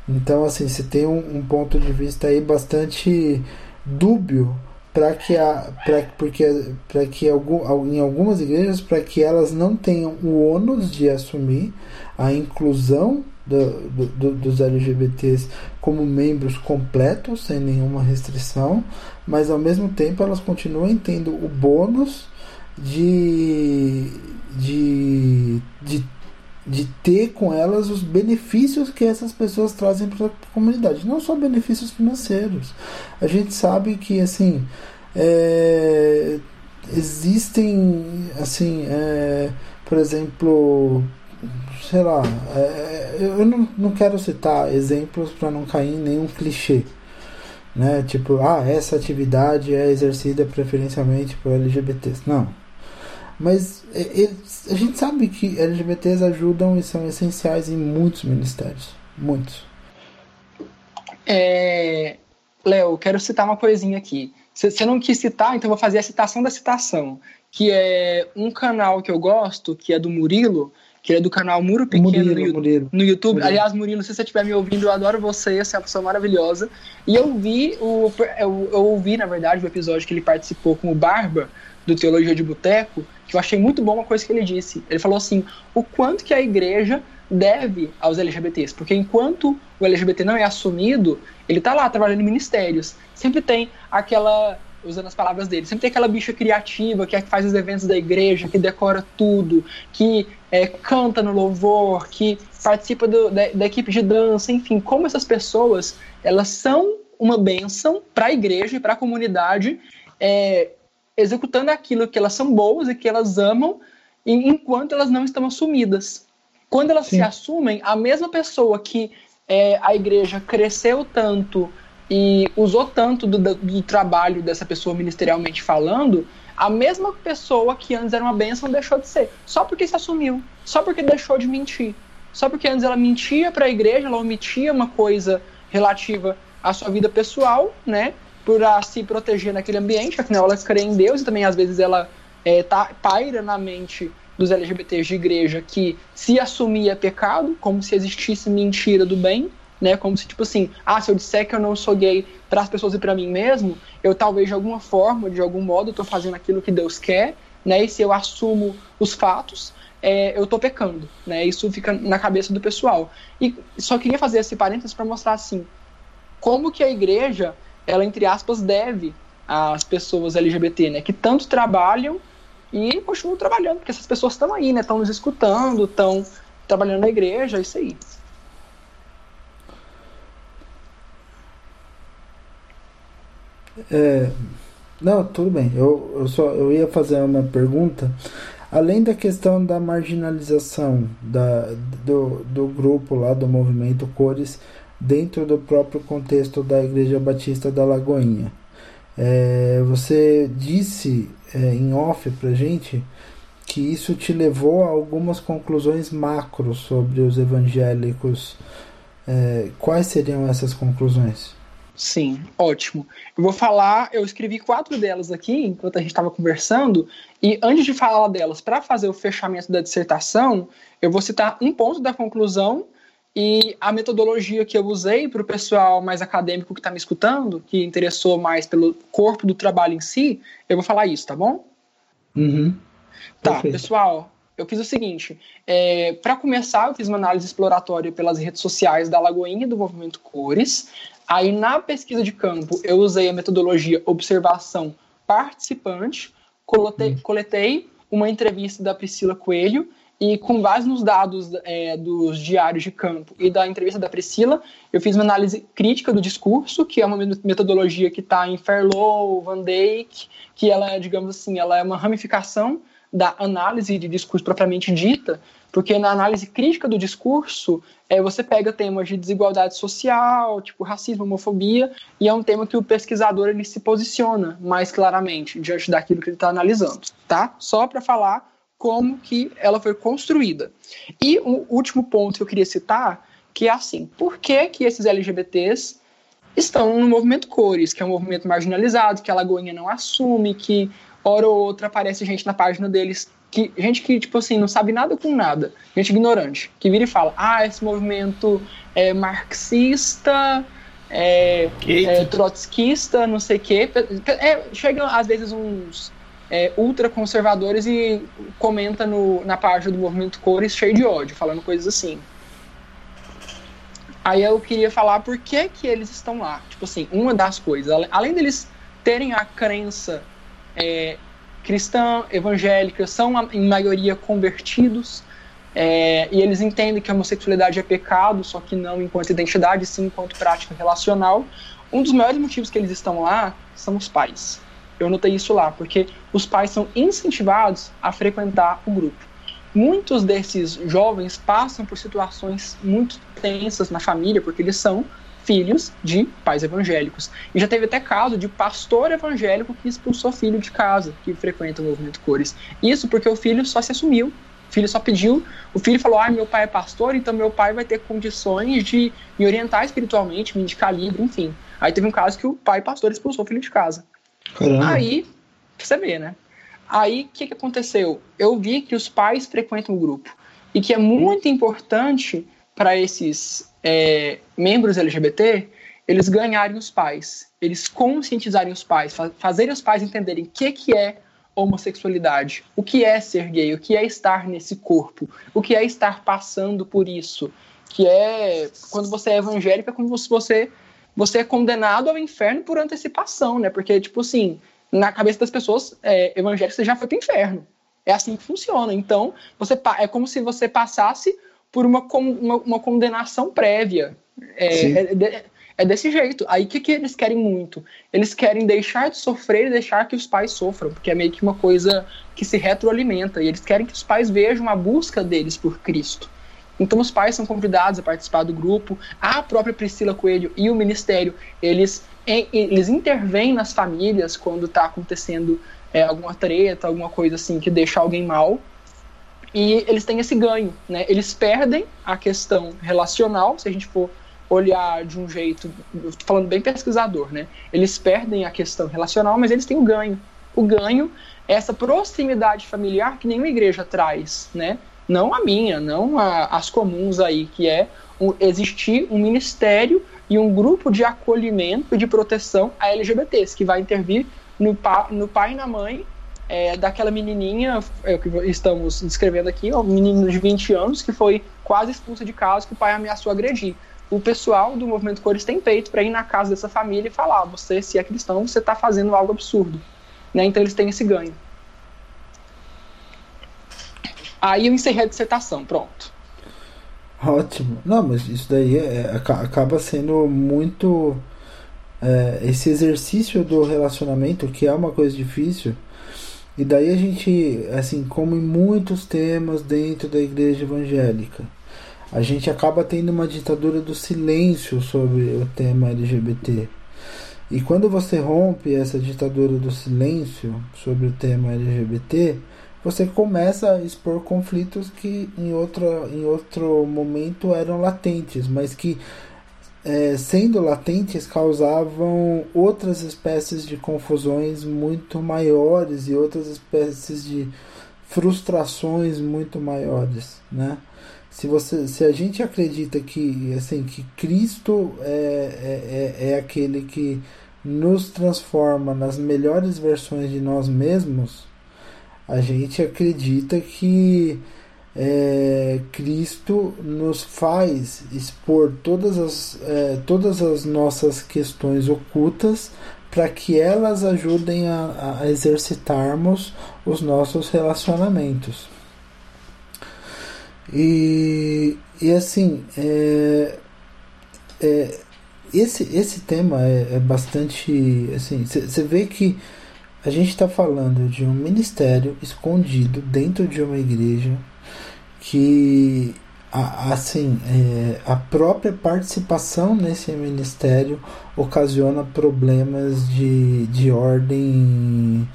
Então, assim, se tem um, um ponto de vista aí bastante dúbio para que a pra, porque para que algum, em algumas igrejas para que elas não tenham o ônus de assumir a inclusão do, do, dos LGBTs como membros completos sem nenhuma restrição mas ao mesmo tempo elas continuam tendo o bônus de de, de de ter com elas os benefícios que essas pessoas trazem para a comunidade, não só benefícios financeiros. A gente sabe que assim é, existem assim, é, por exemplo, sei lá, é, eu não, não quero citar exemplos para não cair em nenhum clichê. Né? Tipo, ah, essa atividade é exercida preferencialmente por LGBTs. Não, mas é, a gente sabe que LGBTs ajudam e são essenciais em muitos ministérios. Muitos. É... Léo, quero citar uma coisinha aqui. Você não quis citar, então vou fazer a citação da citação. Que é um canal que eu gosto, que é do Murilo, que é do canal Muro Pequeno Murilo, no, Murilo. no, YouTube. Murilo. Aliás, Murilo, se você estiver me ouvindo, eu adoro você, você é uma pessoa maravilhosa. E eu vi, o, eu, eu ouvi, na verdade, o episódio que ele participou com o Barba, do Teologia de Boteco, que eu achei muito bom uma coisa que ele disse. Ele falou assim: o quanto que a igreja deve aos LGBTs, porque enquanto o LGBT não é assumido, ele está lá trabalhando em ministérios. Sempre tem aquela, usando as palavras dele, sempre tem aquela bicha criativa que, é que faz os eventos da igreja, que decora tudo, que é, canta no louvor, que participa do, da, da equipe de dança, enfim, como essas pessoas elas são uma bênção para a igreja e para a comunidade. É, executando aquilo que elas são boas e que elas amam, enquanto elas não estão assumidas. Quando elas Sim. se assumem, a mesma pessoa que é, a igreja cresceu tanto e usou tanto do, do, trabalho dessa pessoa ministerialmente falando, a mesma pessoa que antes era uma bênção deixou de ser. Só porque se assumiu. Só porque deixou de mentir. Só porque antes ela mentia para a igreja, ela omitia uma coisa relativa à sua vida pessoal, né? por se proteger naquele ambiente, afinal ela crê em Deus e também às vezes ela é, tá, paira na mente dos LGBTs de igreja que se assumir é pecado, como se existisse mentira do bem, né? Como se tipo assim, ah, se eu disser que eu não sou gay para as pessoas e para mim mesmo, eu talvez de alguma forma, de algum modo, estou fazendo aquilo que Deus quer, né? E se eu assumo os fatos, é, eu estou pecando, né? Isso fica na cabeça do pessoal. E só queria fazer esse parênteses para mostrar assim, como que a igreja ela, entre aspas, deve às pessoas LGBT, né? Que tanto trabalham e continuam trabalhando, porque essas pessoas estão aí, né? Estão nos escutando, estão trabalhando na igreja, isso aí. É, não, tudo bem. Eu, eu só eu ia fazer uma pergunta. Além da questão da marginalização da, do, do grupo lá do movimento Cores, dentro do próprio contexto da Igreja Batista da Lagoinha. É, você disse é, em off pra gente que isso te levou a algumas conclusões macro sobre os evangélicos. É, quais seriam essas conclusões? Sim, ótimo. Eu vou falar, eu escrevi quatro delas aqui enquanto a gente estava conversando, e antes de falar delas, para fazer o fechamento da dissertação, eu vou citar um ponto da conclusão e a metodologia que eu usei para o pessoal mais acadêmico que está me escutando, que interessou mais pelo corpo do trabalho em si, eu vou falar isso, tá bom? Uhum. Tá, Perfeito. pessoal, eu fiz o seguinte: é, para começar, eu fiz uma análise exploratória pelas redes sociais da Lagoinha do Movimento Cores. Aí, na pesquisa de campo, eu usei a metodologia observação participante, coletei, hum. coletei uma entrevista da Priscila Coelho e com base nos dados é, dos diários de campo e da entrevista da Priscila, eu fiz uma análise crítica do discurso, que é uma metodologia que está em Fairlow, Van Dijk, que ela é, digamos assim, ela é uma ramificação da análise de discurso propriamente dita, porque na análise crítica do discurso, é, você pega temas de desigualdade social, tipo racismo, homofobia, e é um tema que o pesquisador ele se posiciona mais claramente diante daquilo que ele está analisando, tá? Só para falar como que ela foi construída. E o último ponto que eu queria citar, que é assim, por que que esses LGBTs estão no movimento Cores, que é um movimento marginalizado, que a Lagoinha não assume, que hora ou outra aparece gente na página deles que gente que tipo assim não sabe nada com nada, gente ignorante, que vira e fala: "Ah, esse movimento é marxista, é, é trotskista, não sei quê". É, chegam às vezes uns é, ultraconservadores e comenta no, na página do movimento Cores cheio de ódio, falando coisas assim. Aí eu queria falar por que que eles estão lá. Tipo assim, uma das coisas, além deles terem a crença é, cristã, evangélica, são em maioria convertidos, é, e eles entendem que a homossexualidade é pecado, só que não enquanto identidade, sim enquanto prática relacional. Um dos maiores motivos que eles estão lá são os pais. Eu notei isso lá, porque os pais são incentivados a frequentar o grupo. Muitos desses jovens passam por situações muito tensas na família, porque eles são filhos de pais evangélicos. E já teve até caso de pastor evangélico que expulsou filho de casa que frequenta o movimento Cores. Isso porque o filho só se assumiu. O filho só pediu, o filho falou: "Ah, meu pai é pastor, então meu pai vai ter condições de me orientar espiritualmente, me indicar livro, enfim". Aí teve um caso que o pai pastor expulsou o filho de casa. Caramba. Aí, você vê, né? Aí, o que, que aconteceu? Eu vi que os pais frequentam o grupo e que é muito importante para esses é, membros LGBT, eles ganharem os pais, eles conscientizarem os pais, fazerem os pais entenderem o que, que é homossexualidade, o que é ser gay, o que é estar nesse corpo, o que é estar passando por isso, que é quando você é evangélica, é como se você você é condenado ao inferno por antecipação, né? Porque tipo assim, na cabeça das pessoas é, você já foi para o inferno. É assim que funciona. Então, você é como se você passasse por uma, uma, uma condenação prévia. É, é, é, desse jeito. Aí o que, que eles querem muito? Eles querem deixar de sofrer e deixar que os pais sofram, porque é meio que uma coisa que se retroalimenta. E eles querem que os pais vejam a busca deles por Cristo. Então os pais são convidados a participar do grupo. A própria Priscila Coelho e o ministério, eles, eles intervêm nas famílias quando está acontecendo é, alguma treta, alguma coisa assim que deixa alguém mal e eles têm esse ganho, né? Eles perdem a questão relacional, se a gente for olhar de um jeito, falando bem pesquisador, né? Eles perdem a questão relacional, mas eles têm o ganho. O ganho é essa proximidade familiar que nenhuma igreja traz, né? Não a minha, não a, as comuns aí, que é existir um ministério e um grupo de acolhimento e de proteção a LGBTs, que vai intervir no, pa, no pai e na mãe é, daquela menininha é, que estamos descrevendo aqui, um menino de 20 anos que foi quase expulso de casa que o pai ameaçou agredir. O pessoal do movimento Cores tem peito para ir na casa dessa família e falar: você, se é cristão, você está fazendo algo absurdo. Né? Então eles têm esse ganho. Aí eu encerrei a dissertação, pronto. Ótimo. Não, mas isso daí é, acaba sendo muito. É, esse exercício do relacionamento, que é uma coisa difícil, e daí a gente, assim, como em muitos temas dentro da igreja evangélica, a gente acaba tendo uma ditadura do silêncio sobre o tema LGBT. E quando você rompe essa ditadura do silêncio sobre o tema LGBT, você começa a expor conflitos que em, outra, em outro momento eram latentes, mas que é, sendo latentes, causavam outras espécies de confusões muito maiores e outras espécies de frustrações muito maiores, né? Se, você, se a gente acredita que, assim, que Cristo é, é, é, é aquele que nos transforma nas melhores versões de nós mesmos, a gente acredita que é, Cristo nos faz expor todas as, é, todas as nossas questões ocultas para que elas ajudem a, a, exercitarmos os nossos relacionamentos. E, e assim, é, é, esse, esse tema é, é bastante. Assim, você vê que a gente está falando de um ministério escondido dentro de uma igreja que assim é, a própria participação nesse ministério ocasiona problemas de, de ordem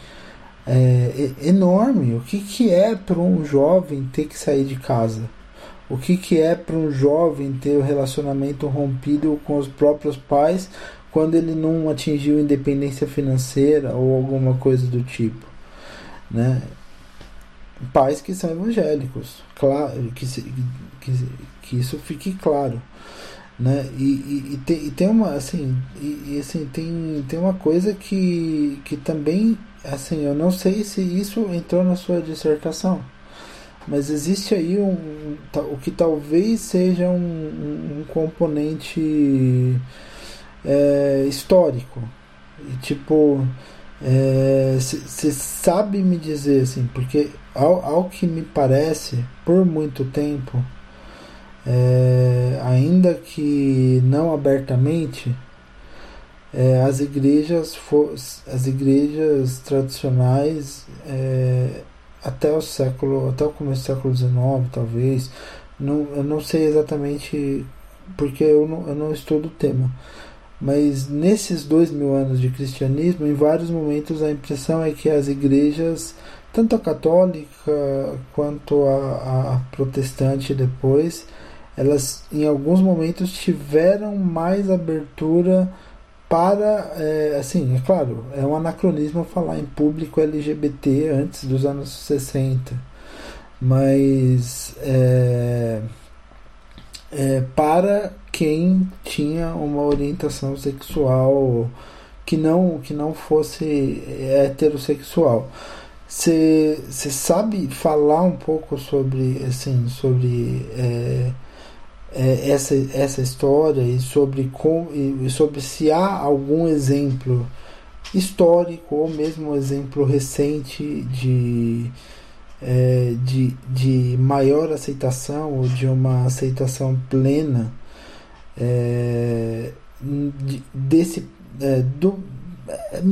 é, enorme. O que, que é para um jovem ter que sair de casa? O que, que é para um jovem ter o relacionamento rompido com os próprios pais quando ele não atingiu independência financeira ou alguma coisa do tipo? Né? Pais que são evangélicos, claro, que, que, que isso fique claro. Né? E, e, e, tem, e tem uma assim, e, assim tem, tem uma coisa que, que também assim eu não sei se isso entrou na sua dissertação mas existe aí um, o que talvez seja um, um componente é, histórico. Tipo, você é, sabe me dizer assim, porque ao, ao que me parece, por muito tempo, é, ainda que não abertamente, é, as igrejas as igrejas tradicionais é, até o século, até o começo do século XIX, talvez. Não, eu não sei exatamente porque eu não, eu não estudo o tema. Mas nesses dois mil anos de cristianismo, em vários momentos a impressão é que as igrejas, tanto a católica quanto a, a protestante depois, elas em alguns momentos tiveram mais abertura para, é, assim, é claro, é um anacronismo falar em público LGBT antes dos anos 60, mas é, é, para quem tinha uma orientação sexual que não, que não fosse heterossexual. Você sabe falar um pouco sobre, assim, sobre é, é, essa, essa história e sobre, com, e sobre se há algum exemplo histórico ou mesmo um exemplo recente de, é, de, de maior aceitação ou de uma aceitação plena é, de, desse é, do é,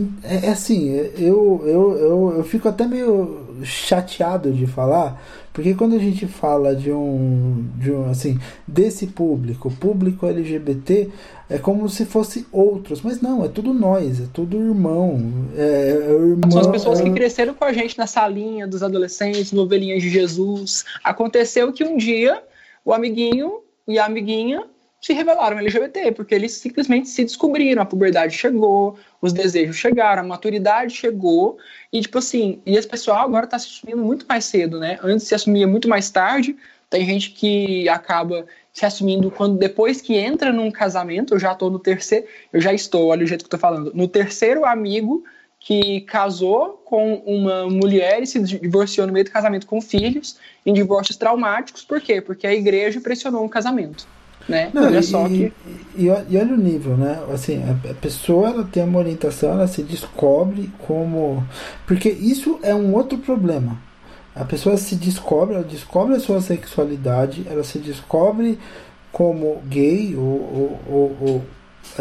é assim eu, eu, eu, eu fico até meio chateado de falar porque quando a gente fala de um, de um assim, desse público, público LGBT, é como se fosse outros, mas não, é tudo nós, é tudo irmão. É, é irmão São as pessoas é... que cresceram com a gente na salinha dos adolescentes, novelinhas de Jesus. Aconteceu que um dia o amiguinho e a amiguinha se revelaram LGBT, porque eles simplesmente se descobriram, a puberdade chegou, os desejos chegaram, a maturidade chegou, e tipo assim, e esse pessoal agora está se assumindo muito mais cedo, né? Antes se assumia muito mais tarde, tem gente que acaba se assumindo quando depois que entra num casamento, eu já estou no terceiro, eu já estou, olha o jeito que eu tô falando, no terceiro amigo que casou com uma mulher e se divorciou no meio do casamento com filhos, em divórcios traumáticos, por quê? Porque a igreja pressionou um casamento né? Não, olha e, só que... E, e, olha o nível, né? Assim, a, pessoa ela tem uma orientação, ela se descobre como... Porque isso é um outro problema. A pessoa se descobre, ela descobre a sua sexualidade, ela se descobre como gay ou, ou, ou, ou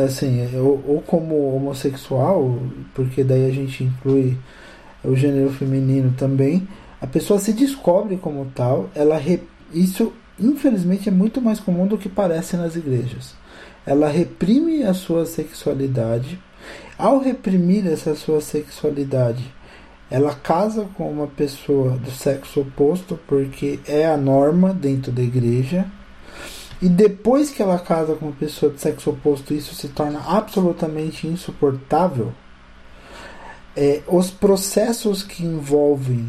assim, ou, ou, como homossexual, porque daí a gente inclui o gênero feminino também. A pessoa se descobre como tal, ela isso infelizmente é muito mais comum do que parece nas igrejas. Ela reprime a sua sexualidade. Ao reprimir essa sua sexualidade, ela casa com uma pessoa do sexo oposto porque é a norma dentro da igreja. e depois que ela casa com uma pessoa de sexo oposto, isso se torna absolutamente insuportável. É, os processos que envolvem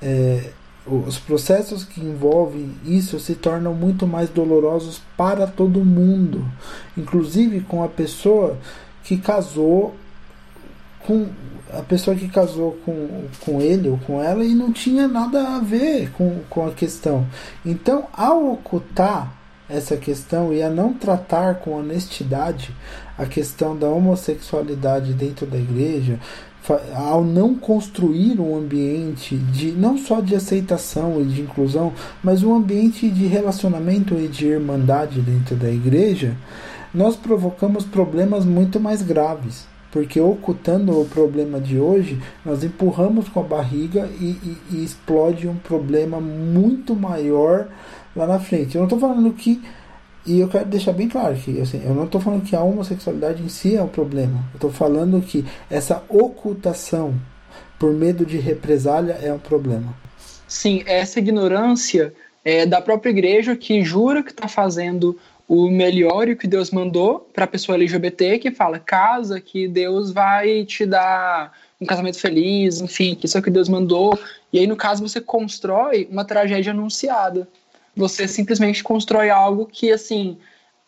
é, os processos que envolvem isso se tornam muito mais dolorosos para todo mundo, inclusive com a pessoa que casou com a pessoa que casou com, com ele ou com ela e não tinha nada a ver com, com a questão. Então, ao ocultar essa questão e a não tratar com honestidade a questão da homossexualidade dentro da igreja, ao não construir um ambiente de não só de aceitação e de inclusão, mas um ambiente de relacionamento e de irmandade dentro da igreja, nós provocamos problemas muito mais graves. Porque ocultando o problema de hoje, nós empurramos com a barriga e, e, e explode um problema muito maior lá na frente. Eu não estou falando que e eu quero deixar bem claro que assim, eu não estou falando que a homossexualidade em si é um problema. Eu estou falando que essa ocultação por medo de represália é um problema. Sim, essa ignorância é da própria igreja que jura que está fazendo o melhor e o que Deus mandou para a pessoa LGBT, que fala casa, que Deus vai te dar um casamento feliz, enfim, que isso é o que Deus mandou. E aí, no caso, você constrói uma tragédia anunciada você simplesmente constrói algo que, assim,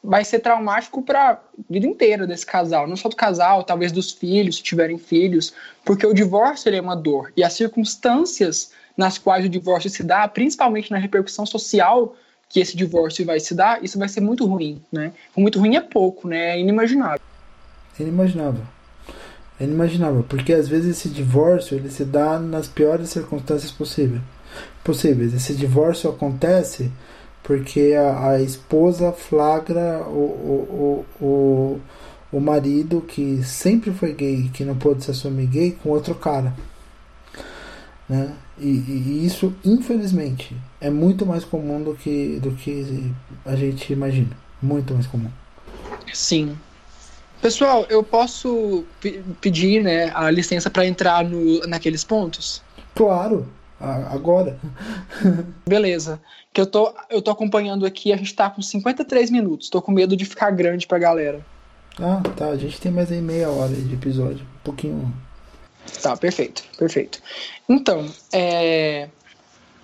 vai ser traumático para vida inteira desse casal, não só do casal, talvez dos filhos, se tiverem filhos, porque o divórcio é uma dor e as circunstâncias nas quais o divórcio se dá, principalmente na repercussão social que esse divórcio vai se dar, isso vai ser muito ruim, né? Muito ruim é pouco, né? É inimaginável. É inimaginável. É inimaginável, porque às vezes esse divórcio ele se dá nas piores circunstâncias possíveis possíveis. Esse divórcio acontece porque a, a esposa flagra o, o, o, o marido que sempre foi gay, que não pôde se assumir gay, com outro cara. Né? E, e, isso, infelizmente, é muito mais comum do que, do que a gente imagina. Muito mais comum. Sim. Pessoal, eu posso pedir né, a licença para entrar no, naqueles pontos? Claro agora. Beleza. Que eu tô, eu tô acompanhando aqui, a gente tá com 53 minutos. Tô com medo de ficar grande pra galera. Ah, tá. A gente tem mais aí meia hora de episódio. Um pouquinho. Tá, perfeito, perfeito. Então, é...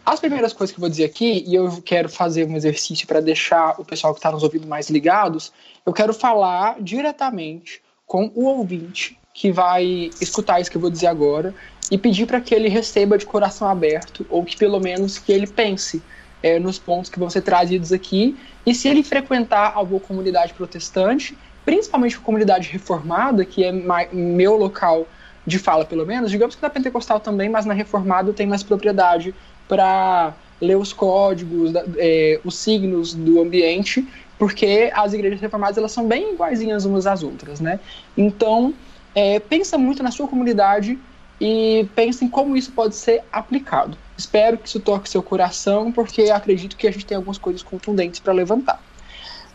as primeiras coisas que eu vou dizer aqui, e eu quero fazer um exercício para deixar o pessoal que está nos ouvindo mais ligados, eu quero falar diretamente com o ouvinte que vai escutar isso que eu vou dizer agora e pedir para que ele receba de coração aberto, ou que pelo menos que ele pense é, nos pontos que vão ser trazidos aqui, e se ele frequentar alguma comunidade protestante, principalmente a comunidade reformada, que é meu local de fala pelo menos, digamos que na pentecostal também, mas na reformada tem mais propriedade para ler os códigos, é, os signos do ambiente, porque as igrejas reformadas elas são bem iguaizinhas umas às outras, né? Então, é, pensa muito na sua comunidade e pense em como isso pode ser aplicado. Espero que isso toque seu coração, porque acredito que a gente tem algumas coisas contundentes para levantar.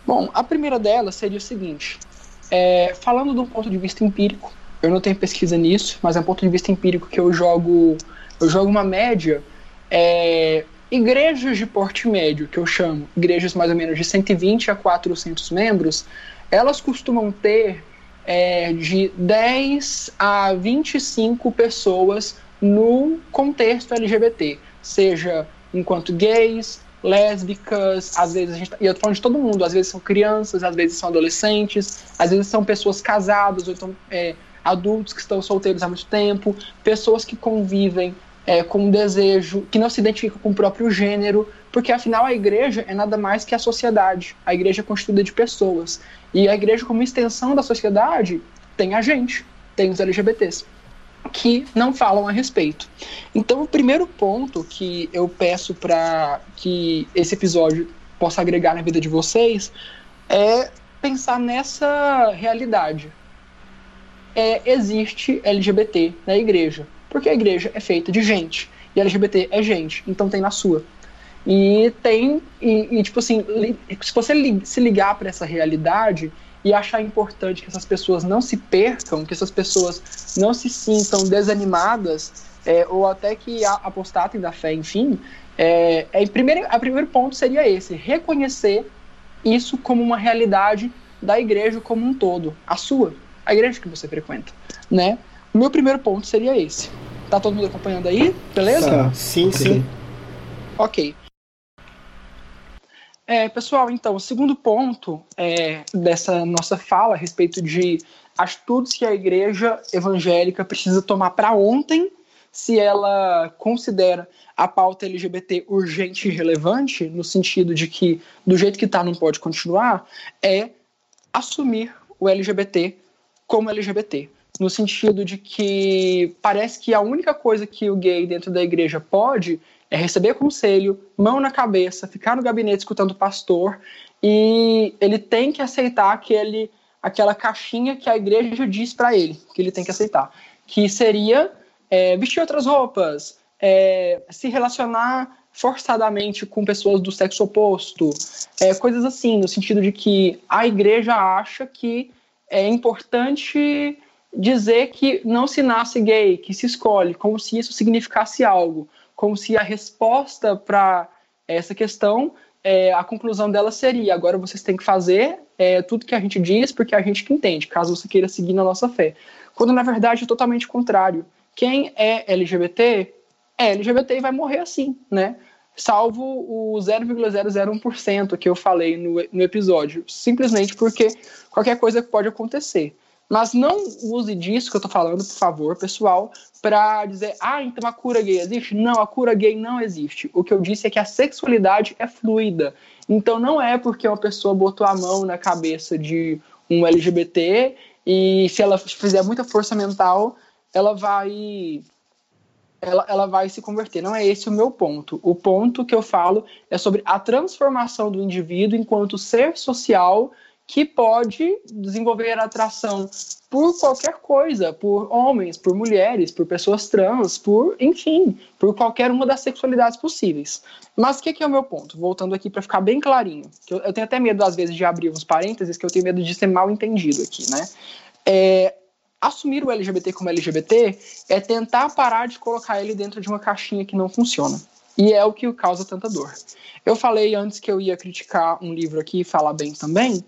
Bom, a primeira delas seria o seguinte: é, falando de um ponto de vista empírico, eu não tenho pesquisa nisso, mas é um ponto de vista empírico que eu jogo, eu jogo uma média. É, igrejas de porte médio, que eu chamo igrejas mais ou menos de 120 a 400 membros, elas costumam ter é, de 10 a 25 pessoas no contexto LGBT, seja enquanto gays, lésbicas, às vezes a gente, e eu tô falando de todo mundo, às vezes são crianças, às vezes são adolescentes, às vezes são pessoas casadas, ou então é, adultos que estão solteiros há muito tempo, pessoas que convivem é, com um desejo, que não se identificam com o próprio gênero, porque afinal a igreja é nada mais que a sociedade. A igreja é constituída de pessoas. E a igreja, como extensão da sociedade, tem a gente, tem os LGBTs, que não falam a respeito. Então, o primeiro ponto que eu peço para que esse episódio possa agregar na vida de vocês é pensar nessa realidade. É, existe LGBT na igreja, porque a igreja é feita de gente, e LGBT é gente, então tem na sua. E tem, e, e tipo assim, se você li, se ligar para essa realidade e achar importante que essas pessoas não se percam, que essas pessoas não se sintam desanimadas, é, ou até que apostatem da fé, enfim, é, é, primeiro, a primeiro ponto seria esse: reconhecer isso como uma realidade da igreja como um todo, a sua, a igreja que você frequenta, né? O meu primeiro ponto seria esse. Tá todo mundo acompanhando aí? Beleza? Tá. Sim, sim. Ok. É, pessoal, então, o segundo ponto é, dessa nossa fala a respeito de atitudes que a igreja evangélica precisa tomar para ontem, se ela considera a pauta LGBT urgente e relevante, no sentido de que do jeito que está não pode continuar, é assumir o LGBT como LGBT. No sentido de que parece que a única coisa que o gay dentro da igreja pode é receber conselho, mão na cabeça, ficar no gabinete escutando o pastor e ele tem que aceitar aquele, aquela caixinha que a igreja diz para ele que ele tem que aceitar, que seria é, vestir outras roupas, é, se relacionar forçadamente com pessoas do sexo oposto, é, coisas assim, no sentido de que a igreja acha que é importante dizer que não se nasce gay, que se escolhe, como se isso significasse algo como se a resposta para essa questão, é, a conclusão dela seria: agora vocês têm que fazer é, tudo que a gente diz, porque a gente que entende, caso você queira seguir na nossa fé. Quando na verdade é totalmente contrário. Quem é LGBT é LGBT e vai morrer assim, né? Salvo o 0,001% que eu falei no, no episódio, simplesmente porque qualquer coisa pode acontecer. Mas não use disso que eu tô falando, por favor, pessoal, para dizer, ah, então a cura gay existe? Não, a cura gay não existe. O que eu disse é que a sexualidade é fluida. Então não é porque uma pessoa botou a mão na cabeça de um LGBT e se ela fizer muita força mental, ela vai ela, ela vai se converter. Não é esse o meu ponto. O ponto que eu falo é sobre a transformação do indivíduo enquanto ser social que pode desenvolver atração por qualquer coisa, por homens, por mulheres, por pessoas trans, por, enfim, por qualquer uma das sexualidades possíveis. Mas o que, que, é o meu ponto? Voltando aqui para ficar bem clarinho, eu, eu, tenho até medo às vezes de abrir uns parênteses, que eu tenho medo de ser mal entendido aqui, né? É, assumir o LGBT como LGBT é tentar parar de colocar ele dentro de uma caixinha que não funciona. E é o que causa tanta dor. Eu falei antes que eu ia criticar um livro aqui e falar bem também,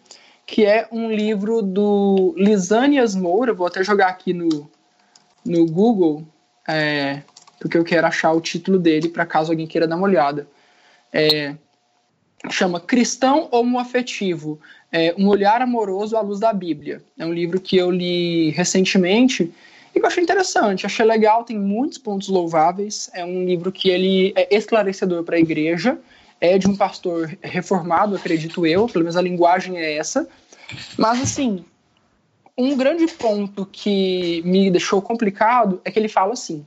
que é um livro do Lisânias Moura, vou até jogar aqui no, no Google, é, porque eu quero achar o título dele para caso alguém queira dar uma olhada. É, chama Cristão Homoafetivo, é, Um Olhar Amoroso à Luz da Bíblia. É um livro que eu li recentemente e que eu achei interessante, achei legal, tem muitos pontos louváveis. É um livro que ele é esclarecedor para a igreja, é de um pastor reformado, acredito eu, pelo menos a linguagem é essa. Mas, assim, um grande ponto que me deixou complicado é que ele fala assim: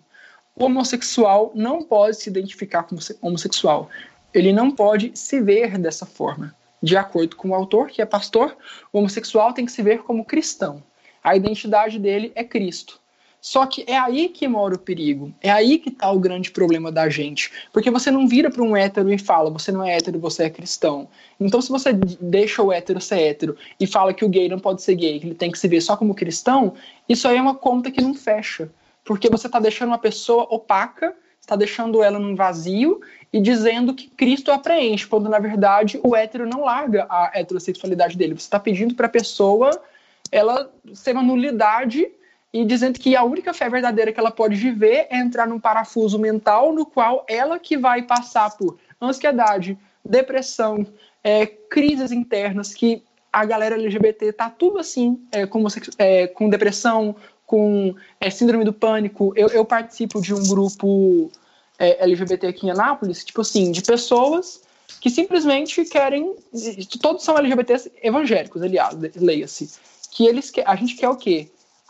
o homossexual não pode se identificar como homossexual. Ele não pode se ver dessa forma. De acordo com o autor, que é pastor, o homossexual tem que se ver como cristão. A identidade dele é Cristo. Só que é aí que mora o perigo. É aí que está o grande problema da gente. Porque você não vira para um hétero e fala, você não é hétero, você é cristão. Então, se você deixa o hétero ser hétero e fala que o gay não pode ser gay, que ele tem que se ver só como cristão, isso aí é uma conta que não fecha. Porque você está deixando uma pessoa opaca, está deixando ela num vazio e dizendo que Cristo a preenche, quando na verdade o hétero não larga a heterossexualidade dele. Você está pedindo para a pessoa ela ser uma nulidade e dizendo que a única fé verdadeira que ela pode viver é entrar num parafuso mental no qual ela que vai passar por ansiedade, depressão, é, crises internas, que a galera LGBT tá tudo assim, é, com, é, com depressão, com é, síndrome do pânico. Eu, eu, participo de um grupo é, LGBT aqui em Anápolis, tipo assim, de pessoas que simplesmente querem. Todos são LGBTs evangélicos, aliás, leia-se. Que eles a gente quer o quê?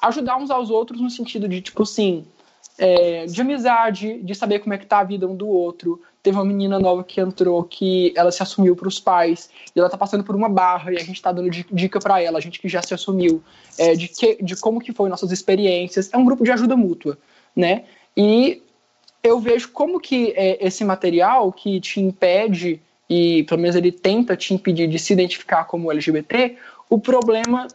Ajudar uns aos outros no sentido de, tipo assim, é, de amizade, de saber como é que tá a vida um do outro. Teve uma menina nova que entrou que ela se assumiu para os pais e ela tá passando por uma barra e a gente tá dando dica para ela, a gente que já se assumiu, é, de, que, de como que foi nossas experiências. É um grupo de ajuda mútua, né? E eu vejo como que é, esse material que te impede e pelo menos ele tenta te impedir de se identificar como LGBT, o problema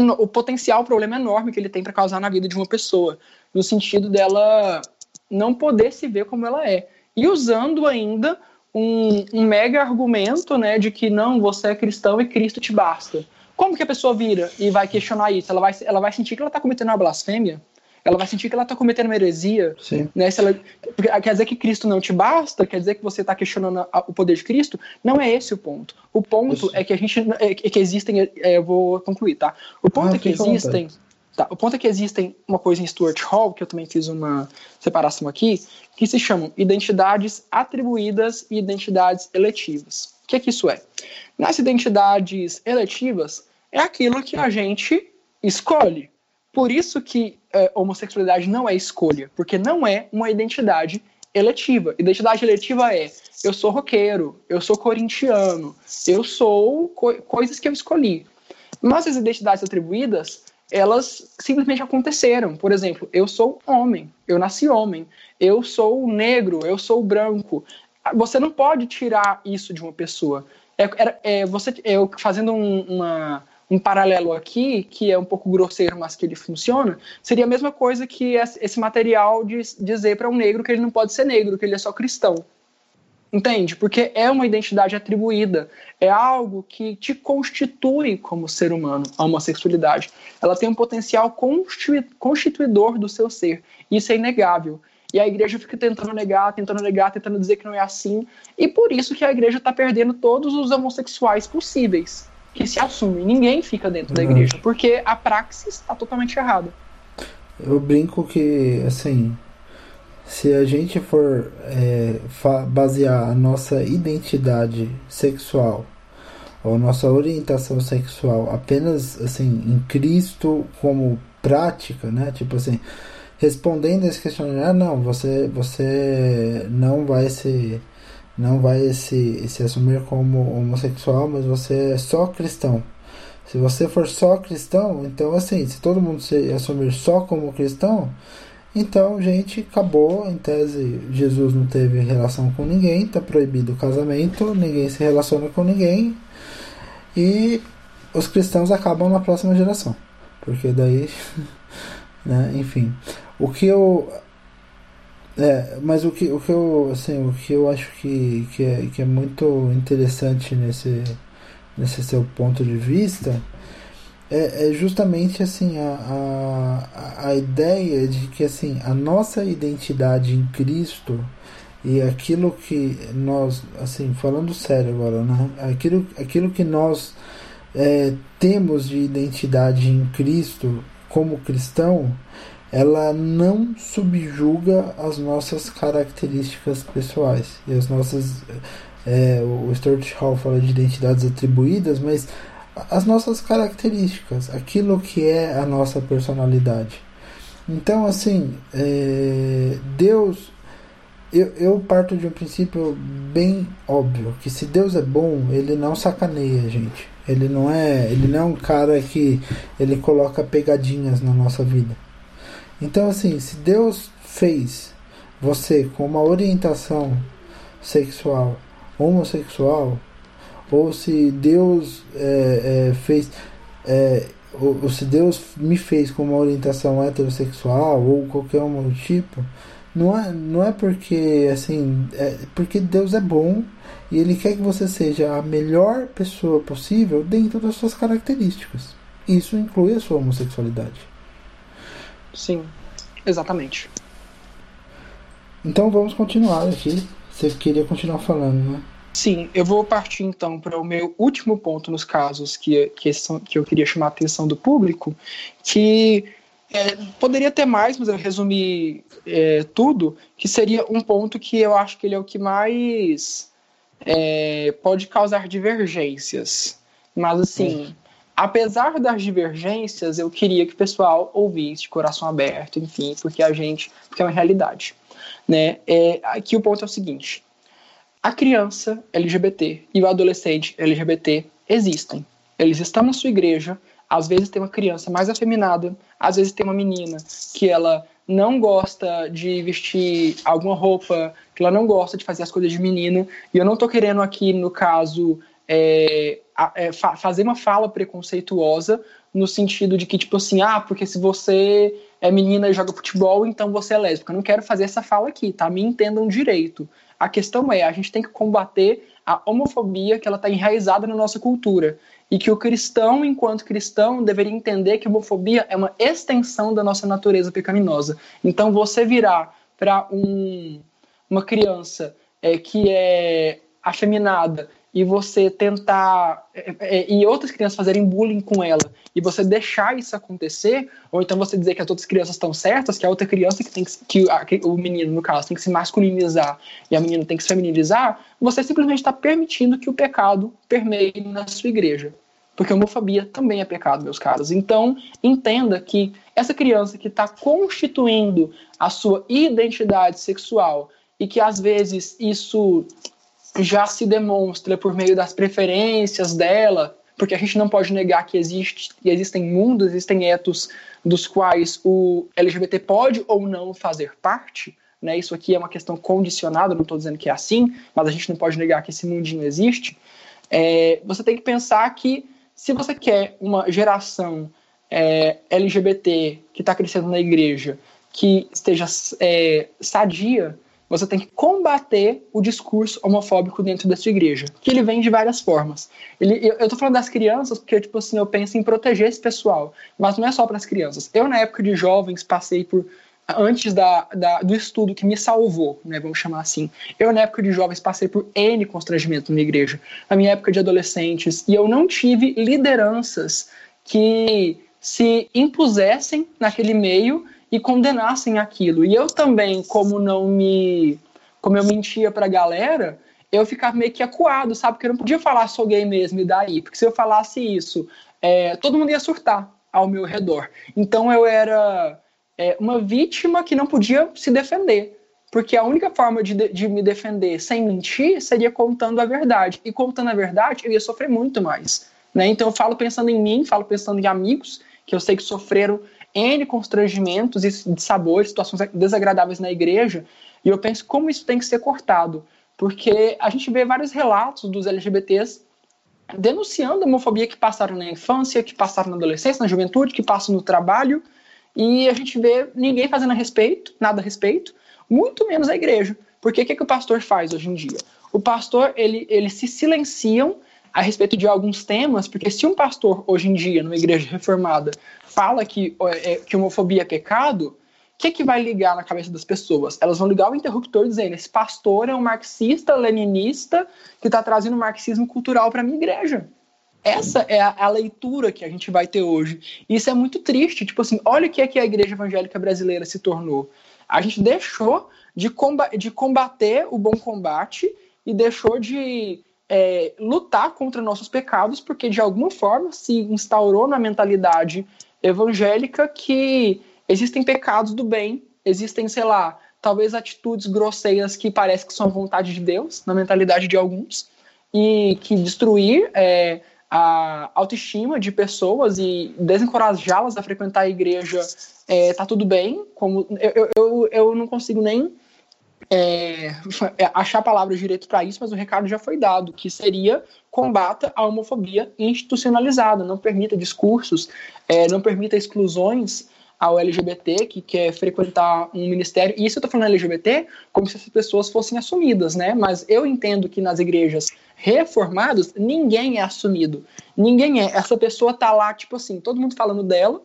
o potencial problema enorme que ele tem para causar na vida de uma pessoa, no sentido dela não poder se ver como ela é. E usando ainda um, um mega argumento, né, de que não, você é cristão e Cristo te basta. Como que a pessoa vira e vai questionar isso? Ela vai, ela vai sentir que ela está cometendo uma blasfêmia? Ela vai sentir que ela está cometendo uma heresia? Sim. Né? Se ela, quer dizer que Cristo não te basta? Quer dizer que você está questionando a, o poder de Cristo? Não é esse o ponto. O ponto isso. é que a gente é, que existem. É, eu vou concluir, tá? O ponto ah, é que existem. Tá, o ponto é que existem uma coisa em Stuart Hall, que eu também fiz uma separação aqui, que se chamam identidades atribuídas e identidades eletivas. O que é que isso é? Nas identidades eletivas, é aquilo que a gente escolhe. Por isso que é, homossexualidade não é escolha, porque não é uma identidade eletiva. Identidade eletiva é eu sou roqueiro, eu sou corintiano, eu sou co coisas que eu escolhi. Mas as identidades atribuídas elas simplesmente aconteceram. Por exemplo, eu sou homem, eu nasci homem, eu sou negro, eu sou branco. Você não pode tirar isso de uma pessoa. É, é, é você, eu fazendo um, uma, um paralelo aqui, que é um pouco grosseiro, mas que ele funciona, seria a mesma coisa que esse material de dizer para um negro que ele não pode ser negro, que ele é só cristão. Entende? Porque é uma identidade atribuída, é algo que te constitui como ser humano, a homossexualidade. Ela tem um potencial constituidor do seu ser, isso é inegável. E a igreja fica tentando negar, tentando negar, tentando dizer que não é assim. E por isso que a igreja está perdendo todos os homossexuais possíveis que se assumem. Ninguém fica dentro da igreja, porque a praxis está totalmente errada. Eu brinco que, assim, se a gente for é, basear a nossa identidade sexual ou nossa orientação sexual apenas assim em Cristo como prática, né? Tipo assim, respondendo esse questionário, ah, não, você você não vai se não vai se, se assumir como homossexual, mas você é só cristão. Se você for só cristão, então assim, se todo mundo se assumir só como cristão, então, gente, acabou. Em tese, Jesus não teve relação com ninguém, está proibido o casamento, ninguém se relaciona com ninguém. E os cristãos acabam na próxima geração. Porque daí. né, enfim. O que eu. É, mas o que, o que eu assim, o que eu acho que, que, é, que é muito interessante nesse, nesse seu ponto de vista é, é justamente assim a, a, a ideia de que assim a nossa identidade em Cristo e aquilo que nós assim falando sério agora né? Aquilo, aquilo que nós é, temos de identidade em Cristo como cristão ela não subjuga as nossas características pessoais e as nossas é, o Stuart Hall fala de identidades atribuídas mas as nossas características, aquilo que é a nossa personalidade. Então, assim, é, Deus, eu, eu parto de um princípio bem óbvio, que se Deus é bom, ele não sacaneia a gente. Ele não é, ele não é um cara que ele coloca pegadinhas na nossa vida. Então, assim, se Deus fez você com uma orientação sexual homossexual, ou se Deus é, é, fez é, ou, ou, se Deus me fez com uma orientação heterossexual ou qualquer um tipo não é, não é porque assim é porque Deus é bom e ele quer que você seja a melhor pessoa possível dentro das suas características. Isso inclui a sua homossexualidade sim. Exatamente. Então vamos continuar aqui. Você queria continuar falando né? Sim, eu vou partir então para o meu último ponto nos casos que, que, são, que eu queria chamar a atenção do público, que é, poderia ter mais, mas eu resumi é, tudo, que seria um ponto que eu acho que ele é o que mais é, pode causar divergências. Mas assim, apesar das divergências, eu queria que o pessoal ouvisse de coração aberto, enfim, porque a gente, porque é uma realidade. Né? É, aqui o ponto é o seguinte a criança LGBT e o adolescente LGBT existem. Eles estão na sua igreja, às vezes tem uma criança mais afeminada, às vezes tem uma menina que ela não gosta de vestir alguma roupa, que ela não gosta de fazer as coisas de menina. E eu não estou querendo aqui, no caso, é, é, fa fazer uma fala preconceituosa no sentido de que, tipo assim, ah, porque se você é menina e joga futebol, então você é lésbica. Eu não quero fazer essa fala aqui, tá? Me entendam direito. A questão é, a gente tem que combater a homofobia que ela está enraizada na nossa cultura e que o cristão, enquanto cristão, deveria entender que homofobia é uma extensão da nossa natureza pecaminosa. Então, você virar para um, uma criança é, que é afeminada e você tentar é, é, e outras crianças fazerem bullying com ela e você deixar isso acontecer, ou então você dizer que as outras crianças estão certas, que a outra criança que tem que, que, a, que o menino no caso tem que se masculinizar e a menina tem que se feminilizar, você simplesmente está permitindo que o pecado permeie na sua igreja. Porque homofobia também é pecado, meus caros. Então, entenda que essa criança que está constituindo a sua identidade sexual e que às vezes isso já se demonstra por meio das preferências dela, porque a gente não pode negar que, existe, existem mundos, existem etos dos quais o LGBT pode ou não fazer parte. Né? Isso aqui é uma questão condicionada, não estou dizendo que é assim, mas a gente não pode negar que esse mundinho existe. É, você tem que pensar que se você quer uma geração é, LGBT que está crescendo na igreja, que esteja é, sadia, você tem que combater o discurso homofóbico dentro da sua igreja, que ele vem de várias formas. Ele, eu, tô falando das crianças porque, tipo assim, eu penso em proteger esse pessoal, mas não é só para as crianças. Eu, na época de jovens, passei por antes da, da, do estudo que me salvou, né, vamos chamar assim. Eu, na época de jovens, passei por N constrangimento na igreja. Na minha época de adolescentes, e eu não tive lideranças que se impusessem naquele meio e condenassem aquilo. E eu também, como não me. Como eu mentia pra galera, eu ficava meio que acuado, sabe? Porque eu não podia falar sou gay mesmo, e daí? Porque se eu falasse isso, é, todo mundo ia surtar ao meu redor. Então eu era é, uma vítima que não podia se defender. Porque a única forma de, de me defender sem mentir seria contando a verdade. E contando a verdade, eu ia sofrer muito mais. Né? Então eu falo pensando em mim, falo pensando em amigos que eu sei que sofreram N constrangimentos e de sabores, situações desagradáveis na igreja, e eu penso como isso tem que ser cortado, porque a gente vê vários relatos dos LGBTs denunciando a homofobia que passaram na infância, que passaram na adolescência, na juventude, que passam no trabalho, e a gente vê ninguém fazendo a respeito, nada a respeito, muito menos a igreja. Porque o que, que o pastor faz hoje em dia? O pastor, ele, ele se silenciam a respeito de alguns temas, porque se um pastor hoje em dia, numa igreja reformada, fala que, é, que homofobia é pecado, o que, que vai ligar na cabeça das pessoas? Elas vão ligar o interruptor dizendo: esse pastor é um marxista, leninista, que está trazendo marxismo cultural para a minha igreja. Essa é a, a, leitura que a gente vai ter hoje. E isso é muito triste. Tipo assim, olha o que é que a igreja evangélica brasileira se tornou. A gente deixou de, comba de combater o bom combate e deixou de é, lutar contra nossos pecados, porque de alguma forma se instaurou na mentalidade evangélica que existem pecados do bem, existem, sei lá, talvez atitudes grosseiras que parece que são vontade de Deus, na mentalidade de alguns, e que destruir é, a autoestima de pessoas e desencorajá-las a frequentar a igreja é, tá tudo bem, como eu, eu, eu não consigo nem é, achar palavras direito para isso, mas o recado já foi dado, que seria combata a homofobia institucionalizada, não permita discursos, é, não permita exclusões ao LGBT que quer frequentar um ministério. E isso eu estou falando LGBT como se essas pessoas fossem assumidas, né? Mas eu entendo que nas igrejas reformadas ninguém é assumido. Ninguém é. Essa pessoa tá lá, tipo assim, todo mundo falando dela.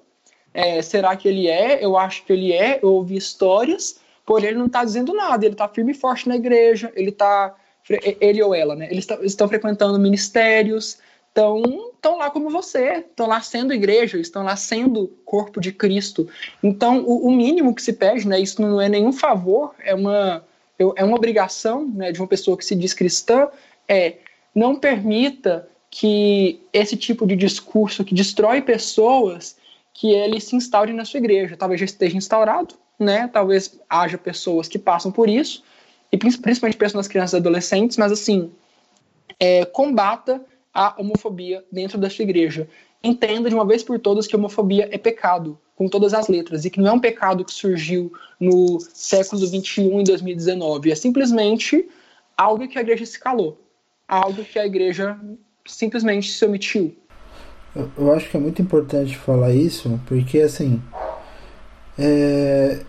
É, será que ele é? Eu acho que ele é. Eu ouvi histórias, porém ele não está dizendo nada. Ele está firme e forte na igreja. Ele está ele ou ela, né? Eles estão frequentando ministérios, estão lá como você, estão lá sendo igreja, estão lá sendo corpo de Cristo. Então, o, o, mínimo que se pede, né? Isso não é nenhum favor, é uma, é uma obrigação né, de uma pessoa que se diz cristã, é não permita que esse tipo de discurso que destrói pessoas, que ele se instaure na sua igreja. Talvez já esteja instaurado, né? Talvez haja pessoas que passam por isso, e principalmente penso nas crianças e adolescentes, mas assim, é, combata a homofobia dentro da sua igreja. Entenda de uma vez por todas que homofobia é pecado, com todas as letras, e que não é um pecado que surgiu no século XXI em 2019, é simplesmente algo que a igreja se calou, algo que a igreja simplesmente se omitiu. Eu, eu acho que é muito importante falar isso, porque assim, É,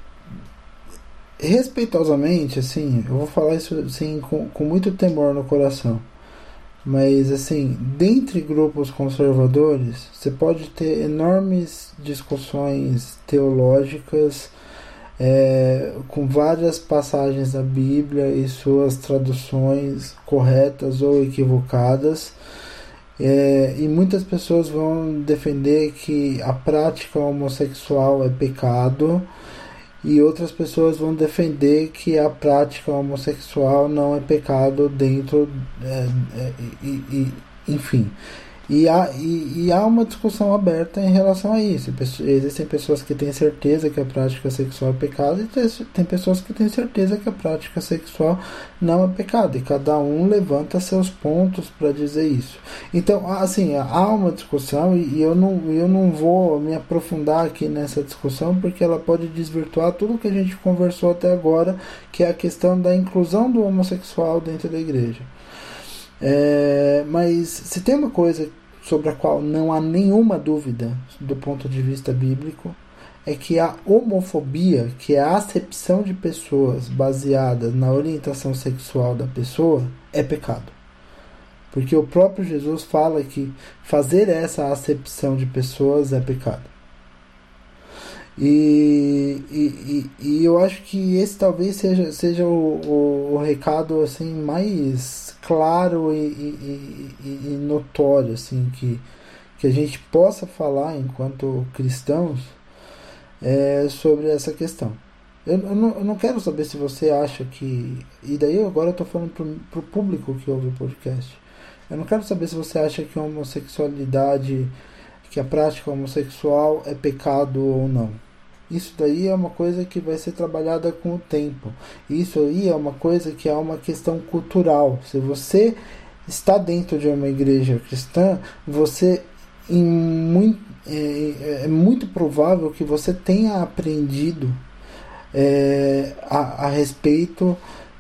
respeitosamente, assim, eu vou falar isso assim, com, com muito temor no coração. Mas, assim, dentre grupos conservadores, você pode ter enormes discussões teológicas é, com várias passagens da Bíblia e suas traduções corretas ou equivocadas. É, e muitas pessoas vão defender que a prática homossexual é pecado e outras pessoas vão defender que a prática homossexual não é pecado dentro é, é, e, e, enfim e há, e, e há uma discussão aberta em relação a isso. Existem pessoas que têm certeza que a prática sexual é pecado e tem pessoas que têm certeza que a prática sexual não é pecado. E cada um levanta seus pontos para dizer isso. Então, assim, há uma discussão e eu não, eu não vou me aprofundar aqui nessa discussão porque ela pode desvirtuar tudo que a gente conversou até agora, que é a questão da inclusão do homossexual dentro da igreja. É, mas se tem uma coisa sobre a qual não há nenhuma dúvida do ponto de vista bíblico, é que a homofobia, que é a acepção de pessoas baseadas na orientação sexual da pessoa, é pecado. Porque o próprio Jesus fala que fazer essa acepção de pessoas é pecado. E, e, e, eu acho que esse talvez seja, seja o, o, o recado assim mais claro e, e, e, notório assim que, que a gente possa falar enquanto cristãos é, sobre essa questão. Eu, eu, não, eu não quero saber se você acha que. E daí eu agora estou falando para o público que ouve o podcast. Eu não quero saber se você acha que a homossexualidade, que a prática homossexual é pecado ou não. Isso daí é uma coisa que vai ser trabalhada com o tempo. Isso aí é uma coisa que é uma questão cultural. Se você está dentro de uma igreja cristã, você muito, é, é, muito provável que você tenha aprendido é, a, a, respeito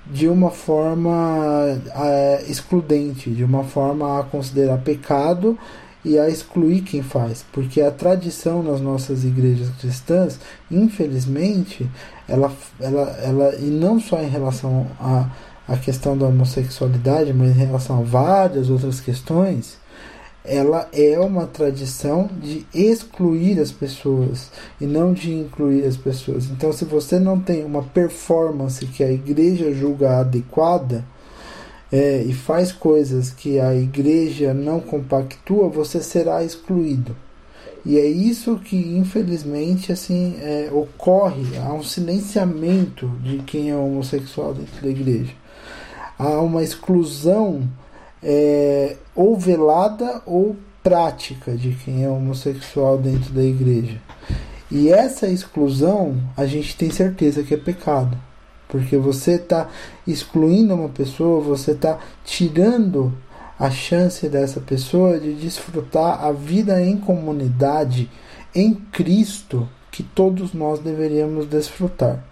de uma forma é, excludente, de uma forma a considerar pecado e a excluir quem faz, porque a tradição nas nossas igrejas cristãs, infelizmente, ela, ela, ela e não só em relação à a, a questão da homossexualidade, mas em relação a várias outras questões, ela é uma tradição de excluir as pessoas e não de incluir as pessoas. Então, se você não tem uma performance que a igreja julga adequada, é, e faz coisas que a igreja não compactua, você será excluído. E é isso que, infelizmente, assim é, ocorre. Há um silenciamento de quem é homossexual dentro da igreja. Há uma exclusão é, ou velada ou prática de quem é homossexual dentro da igreja. E essa exclusão a gente tem certeza que é pecado. Porque você está excluindo uma pessoa, você está tirando a chance dessa pessoa de desfrutar a vida em comunidade em Cristo que todos nós deveríamos desfrutar.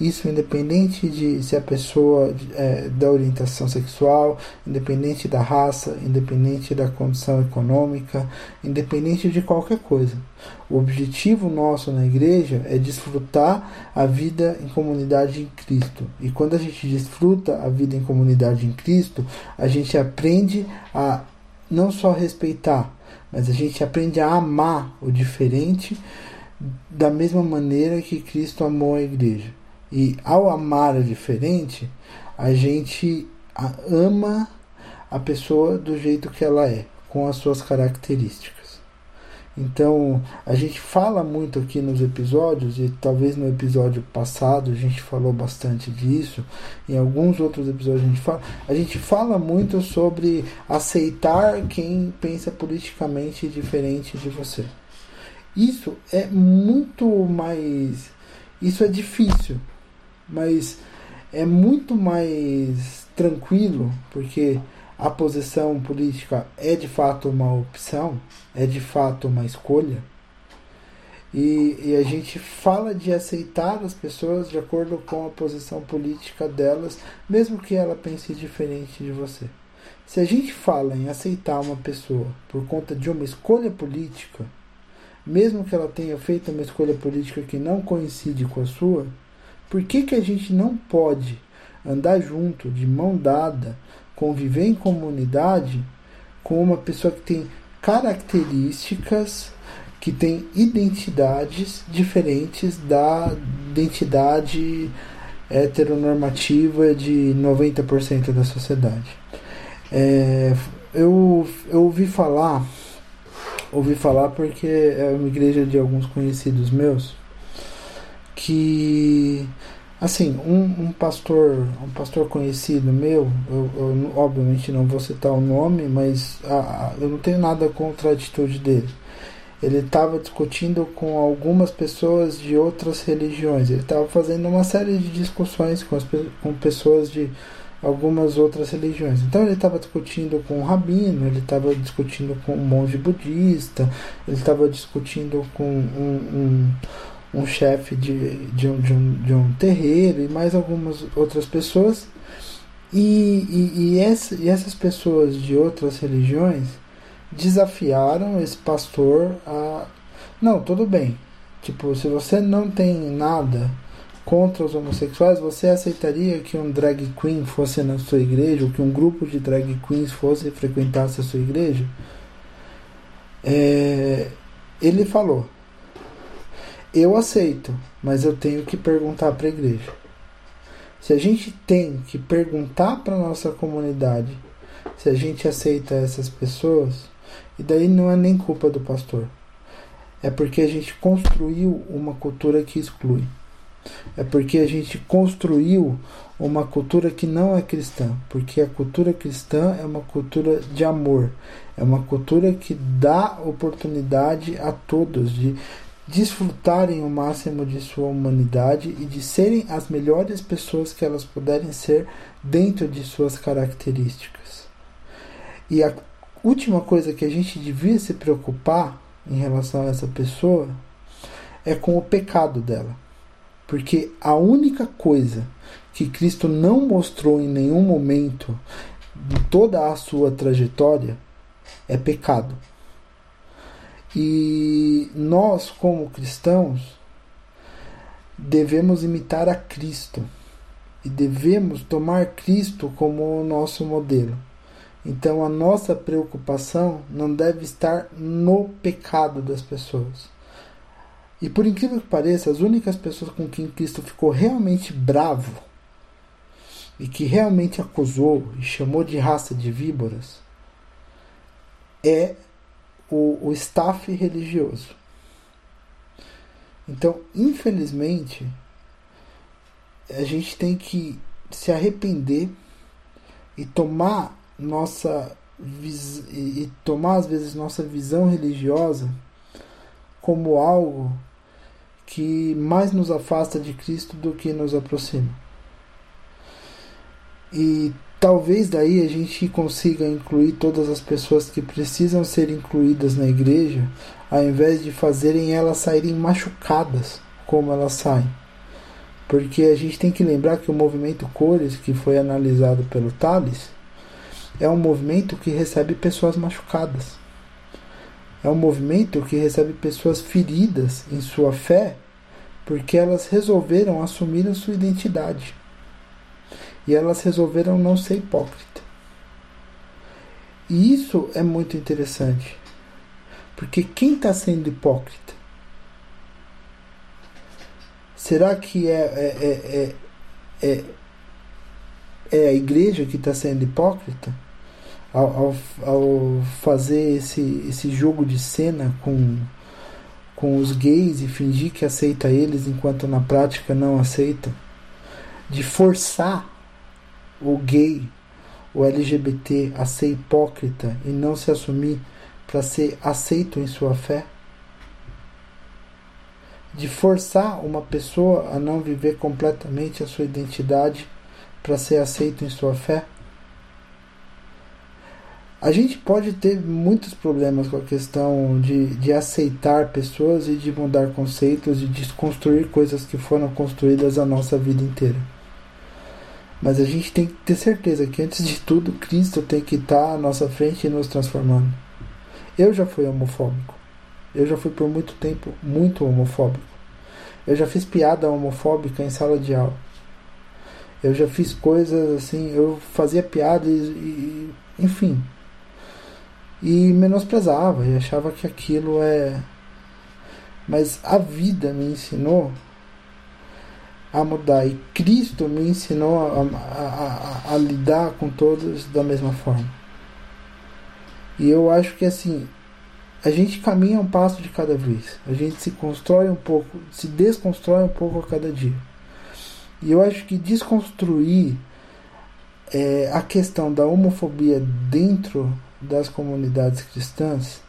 Isso independente de se a pessoa é da orientação sexual, independente da raça, independente da condição econômica, independente de qualquer coisa. O objetivo nosso na igreja é desfrutar a vida em comunidade em Cristo. E quando a gente desfruta a vida em comunidade em Cristo, a gente aprende a não só respeitar, mas a gente aprende a amar o diferente da mesma maneira que Cristo amou a igreja. E ao amar o diferente, a gente ama a pessoa do jeito que ela é, com as suas características. Então, a gente fala muito aqui nos episódios, e talvez no episódio passado a gente falou bastante disso, em alguns outros episódios a gente fala, a gente fala muito sobre aceitar quem pensa politicamente diferente de você. Isso é muito mais. Isso é difícil, mas é muito mais tranquilo, porque a posição política é de fato uma opção, é de fato uma escolha. E, e, a gente fala de aceitar as pessoas de acordo com a posição política delas, mesmo que ela pense diferente de você. Se a gente fala em aceitar uma pessoa por conta de uma escolha política, mesmo que ela tenha feito uma escolha política que não coincide com a sua, por que, que a gente não pode andar junto, de mão dada, conviver em comunidade com uma pessoa que tem características, que tem identidades diferentes da identidade heteronormativa de 90% da sociedade. É, eu, eu ouvi falar, ouvi falar porque é uma igreja de alguns conhecidos meus, que assim um, um pastor um pastor conhecido meu eu, eu, obviamente não vou citar o nome mas a, a, eu não tenho nada contra a atitude dele. Ele estava discutindo com algumas pessoas de outras religiões. Ele estava fazendo uma série de discussões com, as, com pessoas de algumas outras religiões. Então ele estava discutindo com um rabino ele estava discutindo com um monge budista ele estava discutindo com um, um um chefe de, de, um, de, um, de um terreiro e mais algumas outras pessoas. E, e, e, essa, e essas pessoas de outras religiões desafiaram esse pastor a. Não, tudo bem. Tipo, se você não tem nada contra os homossexuais, você aceitaria que um drag queen fosse na sua igreja, ou que um grupo de drag queens fosse frequentasse a sua igreja? É, ele falou: eu aceito, mas eu tenho que perguntar para a igreja. Se a gente tem que perguntar para nossa comunidade se a gente aceita essas pessoas, e daí não é nem culpa do pastor. É porque a gente construiu uma cultura que exclui. É porque a gente construiu uma cultura que não é cristã, porque a cultura cristã é uma cultura de amor, é uma cultura que dá oportunidade a todos de desfrutarem o máximo de sua humanidade e de serem as melhores pessoas que elas puderem ser dentro de suas características. E a última coisa que a gente devia se preocupar em relação a essa pessoa é com o pecado dela. Porque a única coisa que Cristo não mostrou em nenhum momento de toda a sua trajetória é pecado. E nós, como cristãos, devemos imitar a Cristo e devemos tomar Cristo como o nosso modelo. Então a nossa preocupação não deve estar no pecado das pessoas. E por incrível que pareça, as únicas pessoas com quem Cristo ficou realmente bravo e que realmente acusou e chamou de raça de víboras é o, o staff religioso. Então, infelizmente, a gente tem que se arrepender e tomar nossa e tomar às vezes nossa visão religiosa como algo que mais nos afasta de Cristo do que nos aproxima. E Talvez daí a gente consiga incluir todas as pessoas que precisam ser incluídas na igreja, ao invés de fazerem elas saírem machucadas como elas saem. Porque a gente tem que lembrar que o movimento Cores, que foi analisado pelo Thales, é um movimento que recebe pessoas machucadas. É um movimento que recebe pessoas feridas em sua fé porque elas resolveram assumir a sua identidade e elas resolveram não ser hipócrita. E isso é muito interessante, porque quem está sendo hipócrita? Será que é, é, é, é, é a igreja que está sendo hipócrita? Ao, ao, ao, fazer esse, esse jogo de cena com, com os gays e fingir que aceita eles enquanto na prática não aceita? De forçar o gay, o LGBT a ser hipócrita e não se assumir para ser aceito em sua fé? De forçar uma pessoa a não viver completamente a sua identidade para ser aceito em sua fé? A gente pode ter muitos problemas com a questão de, de aceitar pessoas e de mudar conceitos e desconstruir coisas que foram construídas a nossa vida inteira. Mas a gente tem que ter certeza que antes de tudo Cristo tem que estar à nossa frente e nos transformando. Eu já fui homofóbico. eu já fui por muito tempo muito homofóbico. Eu já fiz piada homofóbica em sala de aula. Eu já fiz coisas assim, eu fazia piada e, e enfim. E menosprezava e achava que aquilo é. Mas a vida me ensinou a mudar e Cristo me ensinou a, a, a, a lidar com todos da mesma forma. E eu acho que assim, a gente caminha um passo de cada vez. A gente se constrói um pouco, se desconstrói um pouco a cada dia. E eu acho que desconstruir é, a questão da homofobia dentro das comunidades cristãs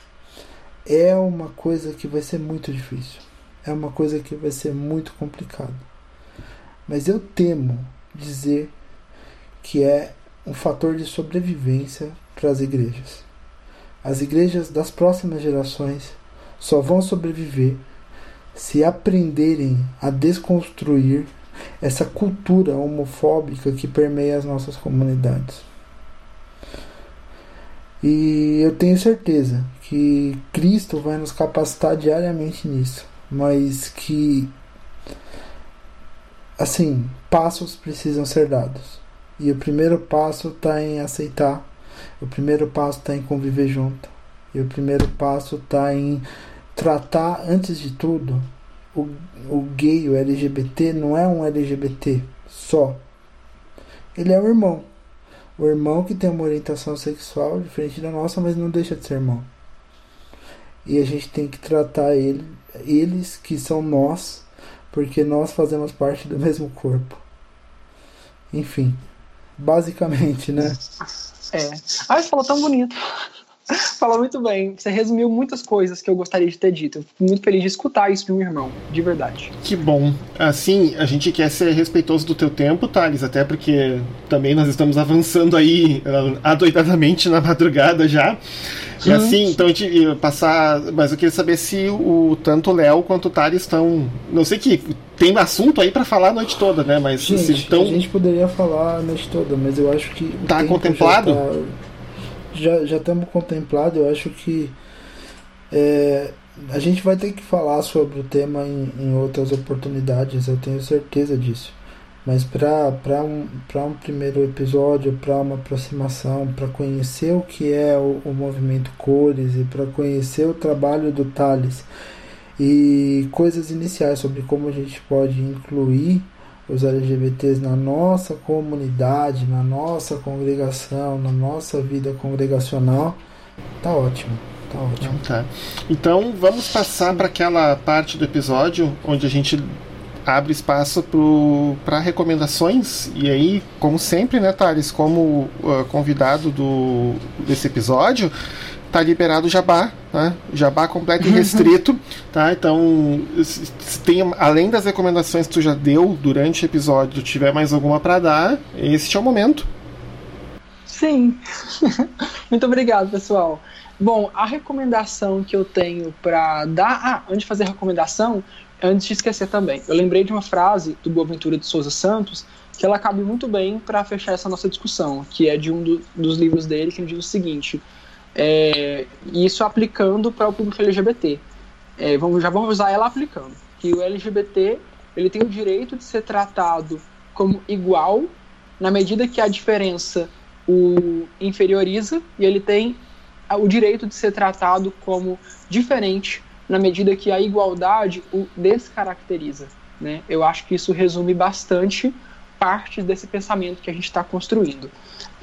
é uma coisa que vai ser muito difícil. É uma coisa que vai ser muito complicada. Mas eu temo dizer que é um fator de sobrevivência para as igrejas. As igrejas das próximas gerações só vão sobreviver se aprenderem a desconstruir essa cultura homofóbica que permeia as nossas comunidades. E eu tenho certeza que Cristo vai nos capacitar diariamente nisso, mas que assim, passos precisam ser dados. E o primeiro passo está em aceitar, o primeiro passo está em conviver junto, e o primeiro passo está em tratar, antes de tudo, o, o gay, o LGBT, não é um LGBT só. Ele é um irmão. O irmão que tem uma orientação sexual diferente da nossa, mas não deixa de ser irmão. E a gente tem que tratar ele, eles que são nós, porque nós fazemos parte do mesmo corpo. Enfim, basicamente, né? É. Ai, falou tão bonito. Fala muito bem. Você resumiu muitas coisas que eu gostaria de ter dito. Eu fico muito feliz de escutar isso de um irmão, de verdade. Que bom. Assim, a gente quer ser respeitoso do teu tempo, Thales, até porque também nós estamos avançando aí uh, adoidadamente na madrugada já. E assim, então a gente passar. Mas eu queria saber se o tanto o Léo quanto o Thales estão. Não sei que tem assunto aí para falar a noite toda, né? Mas gente, se estão. A gente poderia falar a noite toda, mas eu acho que. Tá contemplado? Já tá já já estamos contemplados. Eu acho que é, a gente vai ter que falar sobre o tema em, em outras oportunidades, eu tenho certeza disso. Mas para um, um primeiro episódio, para uma aproximação, para conhecer o que é o, o movimento Cores e para conhecer o trabalho do Thales e coisas iniciais sobre como a gente pode incluir os LGBTs na nossa comunidade, na nossa congregação, na nossa vida congregacional, tá ótimo. Tá ótimo. Então, tá. então vamos passar para aquela parte do episódio onde a gente abre espaço para recomendações. E aí, como sempre, né, Thales, como uh, convidado do, desse episódio, tá liberado o jabá, né? Jabá completo e restrito, tá? Então, se tem, além das recomendações que tu já deu durante o episódio, tiver mais alguma para dar, este é o momento. Sim. Muito obrigado, pessoal. Bom, a recomendação que eu tenho para dar. Ah, antes de fazer a recomendação, antes de esquecer também, eu lembrei de uma frase do Boaventura de Souza Santos que ela cabe muito bem para fechar essa nossa discussão, que é de um do, dos livros dele, que diz o seguinte: é, isso aplicando para o público LGBT. É, vamos, já vamos usar ela aplicando. Que o LGBT ele tem o direito de ser tratado como igual na medida que a diferença o inferioriza e ele tem o direito de ser tratado como diferente na medida que a igualdade o descaracteriza. Né? Eu acho que isso resume bastante parte desse pensamento que a gente está construindo.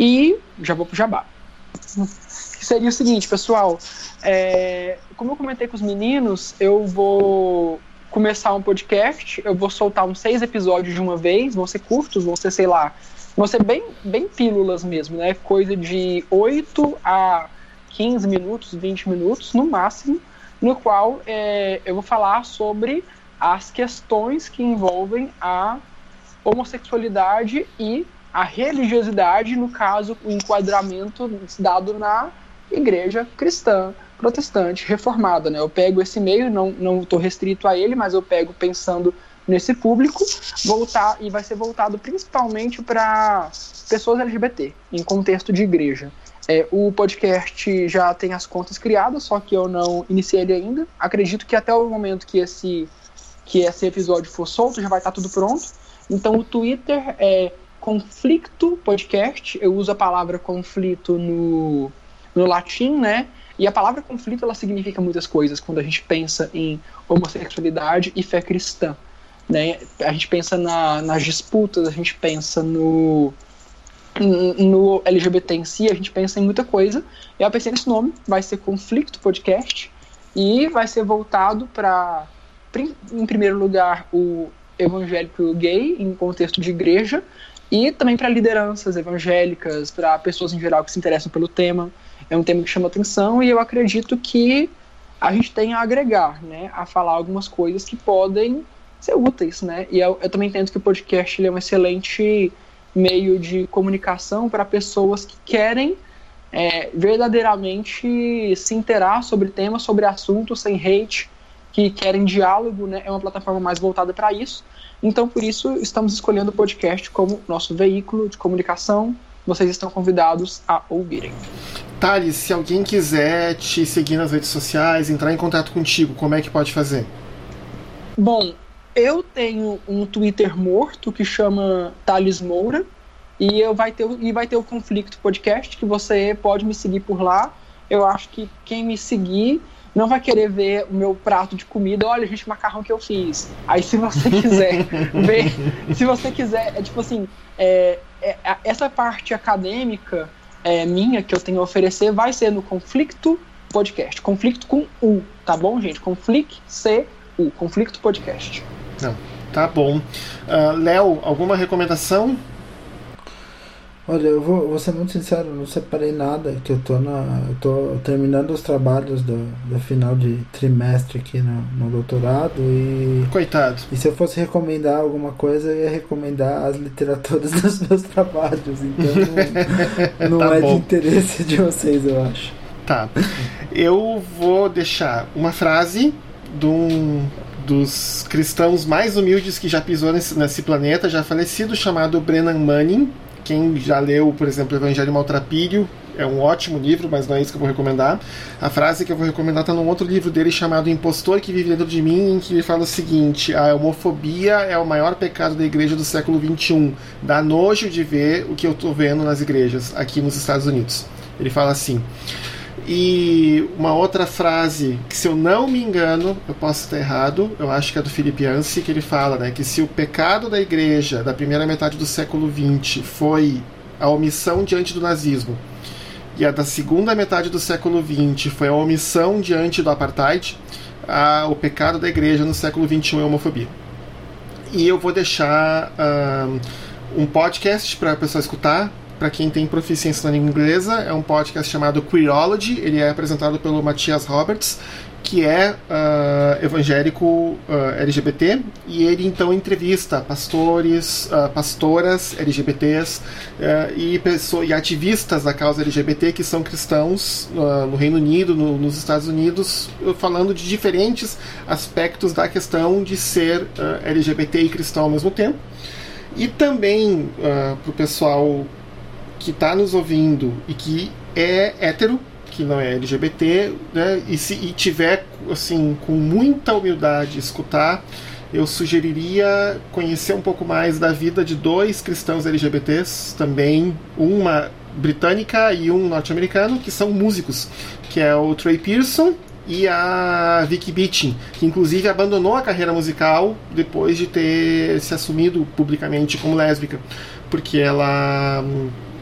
E já vou para o jabá seria o seguinte, pessoal. É, como eu comentei com os meninos, eu vou começar um podcast. Eu vou soltar uns seis episódios de uma vez. Vão ser curtos, vão ser, sei lá, vão ser bem, bem pílulas mesmo, né? Coisa de 8 a 15 minutos, 20 minutos no máximo, no qual é, eu vou falar sobre as questões que envolvem a homossexualidade e a religiosidade, no caso, o enquadramento dado na igreja cristã, protestante, reformada. Né? Eu pego esse meio, não estou restrito a ele, mas eu pego pensando nesse público, voltar e vai ser voltado principalmente para pessoas LGBT, em contexto de igreja. É, o podcast já tem as contas criadas, só que eu não iniciei ele ainda. Acredito que até o momento que esse, que esse episódio for solto já vai estar tudo pronto. Então o Twitter é Conflito Podcast. Eu uso a palavra conflito no, no latim, né? E a palavra conflito ela significa muitas coisas quando a gente pensa em homossexualidade e fé cristã. Né? A gente pensa na, nas disputas, a gente pensa no, no LGBT em si, a gente pensa em muita coisa. Eu pensei nesse nome, vai ser Conflito Podcast, e vai ser voltado para, em primeiro lugar, o evangélico gay, em contexto de igreja, e também para lideranças evangélicas, para pessoas em geral que se interessam pelo tema. É um tema que chama atenção e eu acredito que a gente tem a agregar, né, a falar algumas coisas que podem ser úteis, né? E eu, eu também entendo que o podcast é um excelente meio de comunicação para pessoas que querem é, verdadeiramente se interar sobre temas, sobre assuntos sem hate, que querem diálogo, né? É uma plataforma mais voltada para isso. Então, por isso, estamos escolhendo o podcast como nosso veículo de comunicação. Vocês estão convidados a ouvirem. Thales, se alguém quiser te seguir nas redes sociais, entrar em contato contigo, como é que pode fazer? Bom, eu tenho um Twitter morto que chama Thales Moura. E, eu vai ter, e vai ter o Conflito Podcast, que você pode me seguir por lá. Eu acho que quem me seguir não vai querer ver o meu prato de comida. Olha, gente, macarrão que eu fiz. Aí, se você quiser ver, se você quiser, é tipo assim, é, é, essa parte acadêmica é, minha que eu tenho a oferecer vai ser no Conflito Podcast. Conflito com U, tá bom, gente? Conflito C-U, Conflito Podcast. Não, tá bom. Uh, Léo, alguma recomendação? Olha, eu vou, vou ser muito sincero, não separei nada, que eu tô na. Eu tô terminando os trabalhos do, do final de trimestre aqui no, no doutorado e. Coitado. E se eu fosse recomendar alguma coisa, eu ia recomendar as literaturas dos meus trabalhos. Então não, não tá é bom. de interesse de vocês, eu acho. Tá. Eu vou deixar uma frase de um dos cristãos mais humildes que já pisou nesse, nesse planeta, já falecido, chamado Brennan Manning. Quem já leu, por exemplo, Evangelho Maltrapilho, é um ótimo livro, mas não é isso que eu vou recomendar. A frase que eu vou recomendar está num outro livro dele chamado Impostor que Vive Dentro de Mim, em que ele fala o seguinte: a homofobia é o maior pecado da igreja do século XXI. Dá nojo de ver o que eu estou vendo nas igrejas aqui nos Estados Unidos. Ele fala assim. E uma outra frase, que se eu não me engano, eu posso estar errado, eu acho que é do Filipe Ansi, que ele fala né, que se o pecado da igreja da primeira metade do século XX foi a omissão diante do nazismo, e a da segunda metade do século XX foi a omissão diante do apartheid, a, o pecado da igreja no século XXI é a homofobia. E eu vou deixar um, um podcast para a pessoa escutar, para quem tem proficiência na língua inglesa, é um podcast chamado Queerology. Ele é apresentado pelo Matias Roberts, que é uh, evangélico uh, LGBT, e ele então entrevista pastores, uh, pastoras LGBTs e, pessoas, e ativistas da causa LGBT que são cristãos no Reino Unido, no, nos Estados Unidos, falando de diferentes aspectos da questão de ser LGBT e cristão ao mesmo tempo. E também para o pessoal que está nos ouvindo e que é hétero, que não é LGBT, né, e se e tiver assim com muita humildade escutar, eu sugeriria conhecer um pouco mais da vida de dois cristãos LGBTs, também uma britânica e um norte-americano, que são músicos, que é o Trey Pearson e a Vicky Beating, que inclusive abandonou a carreira musical depois de ter se assumido publicamente como lésbica, porque ela é,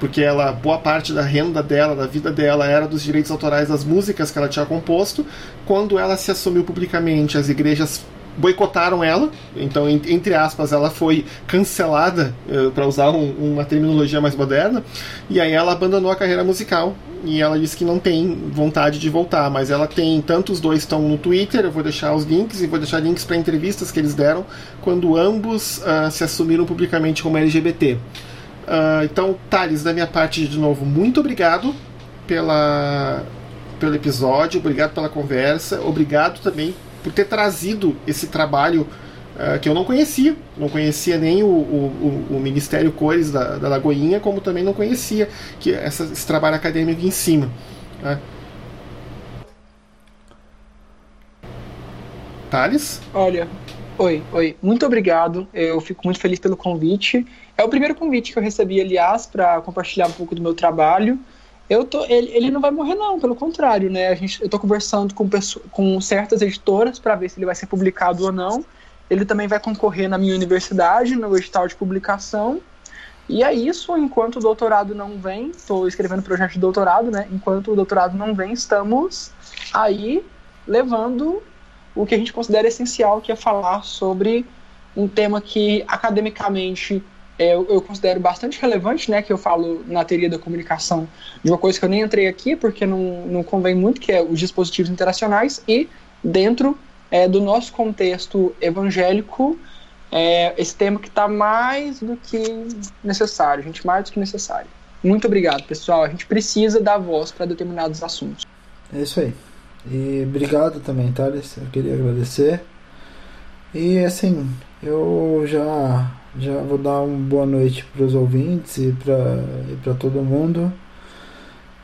porque ela boa parte da renda dela, da vida dela, era dos direitos autorais das músicas que ela tinha composto. Quando ela se assumiu publicamente, as igrejas boicotaram ela, então entre aspas ela foi cancelada uh, para usar um, uma terminologia mais moderna, e aí ela abandonou a carreira musical e ela disse que não tem vontade de voltar, mas ela tem tanto os dois estão no Twitter, eu vou deixar os links e vou deixar links para entrevistas que eles deram quando ambos uh, se assumiram publicamente como LGBT. Uh, então, Thales, da minha parte, de novo, muito obrigado pela, pelo episódio, obrigado pela conversa, obrigado também por ter trazido esse trabalho uh, que eu não conhecia. Não conhecia nem o, o, o Ministério Cores da, da, Lagoinha, como também não conhecia que essa, esse trabalho acadêmico em cima. Né? Thales? Olha, oi, oi. Muito obrigado. Eu fico muito feliz pelo convite. É o primeiro convite que eu recebi, aliás, para compartilhar um pouco do meu trabalho. Eu tô, ele, ele não vai morrer não, pelo contrário, né? A gente, eu estou conversando com, com certas editoras para ver se ele vai ser publicado ou não. Ele também vai concorrer na minha universidade, no edital de publicação. E é isso, enquanto o doutorado não vem, estou escrevendo projeto de doutorado, né? Enquanto o doutorado não vem, estamos aí levando o que a gente considera essencial, que é falar sobre um tema que academicamente eu, eu, considero bastante relevante, né, que eu falo na teoria da comunicação, de uma coisa que eu nem entrei aqui, porque não, não convém muito, que é os dispositivos interacionais, e dentro é, do nosso contexto evangélico, é, esse tema que está mais do que necessário, gente, mais do que necessário. Muito obrigado, pessoal. A gente precisa dar voz para determinados assuntos. É isso aí. E obrigado também, Thales. Eu queria agradecer. E assim, eu já já vou dar uma boa noite para os ouvintes e para todo mundo.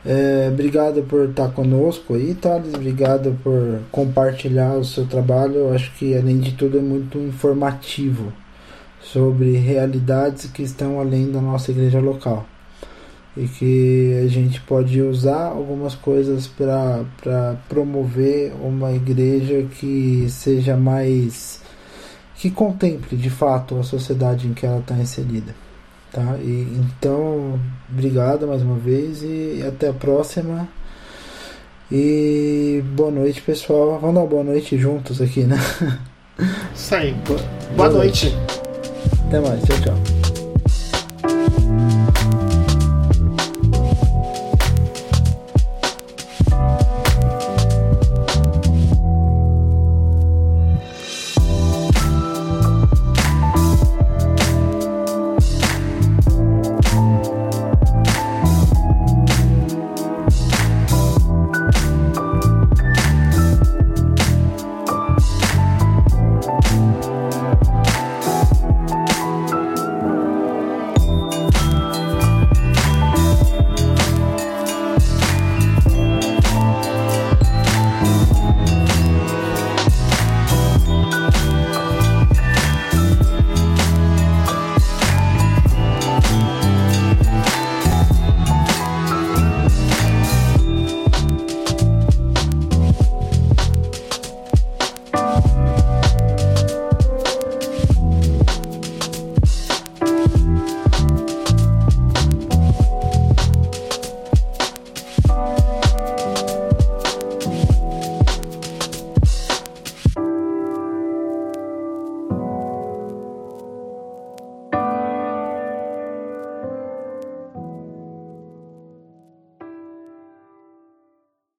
É, obrigado por estar conosco aí, Thales. Obrigado por compartilhar o seu trabalho. Eu acho que, além de tudo, é muito informativo sobre realidades que estão além da nossa igreja local. E que a gente pode usar algumas coisas para promover uma igreja que seja mais que contemple de fato a sociedade em que ela está inserida. Tá? E, então, obrigado mais uma vez e até a próxima. E boa noite, pessoal. Vamos dar boa noite juntos aqui, né? Isso aí. Boa, boa noite. noite. Até mais. Tchau, tchau.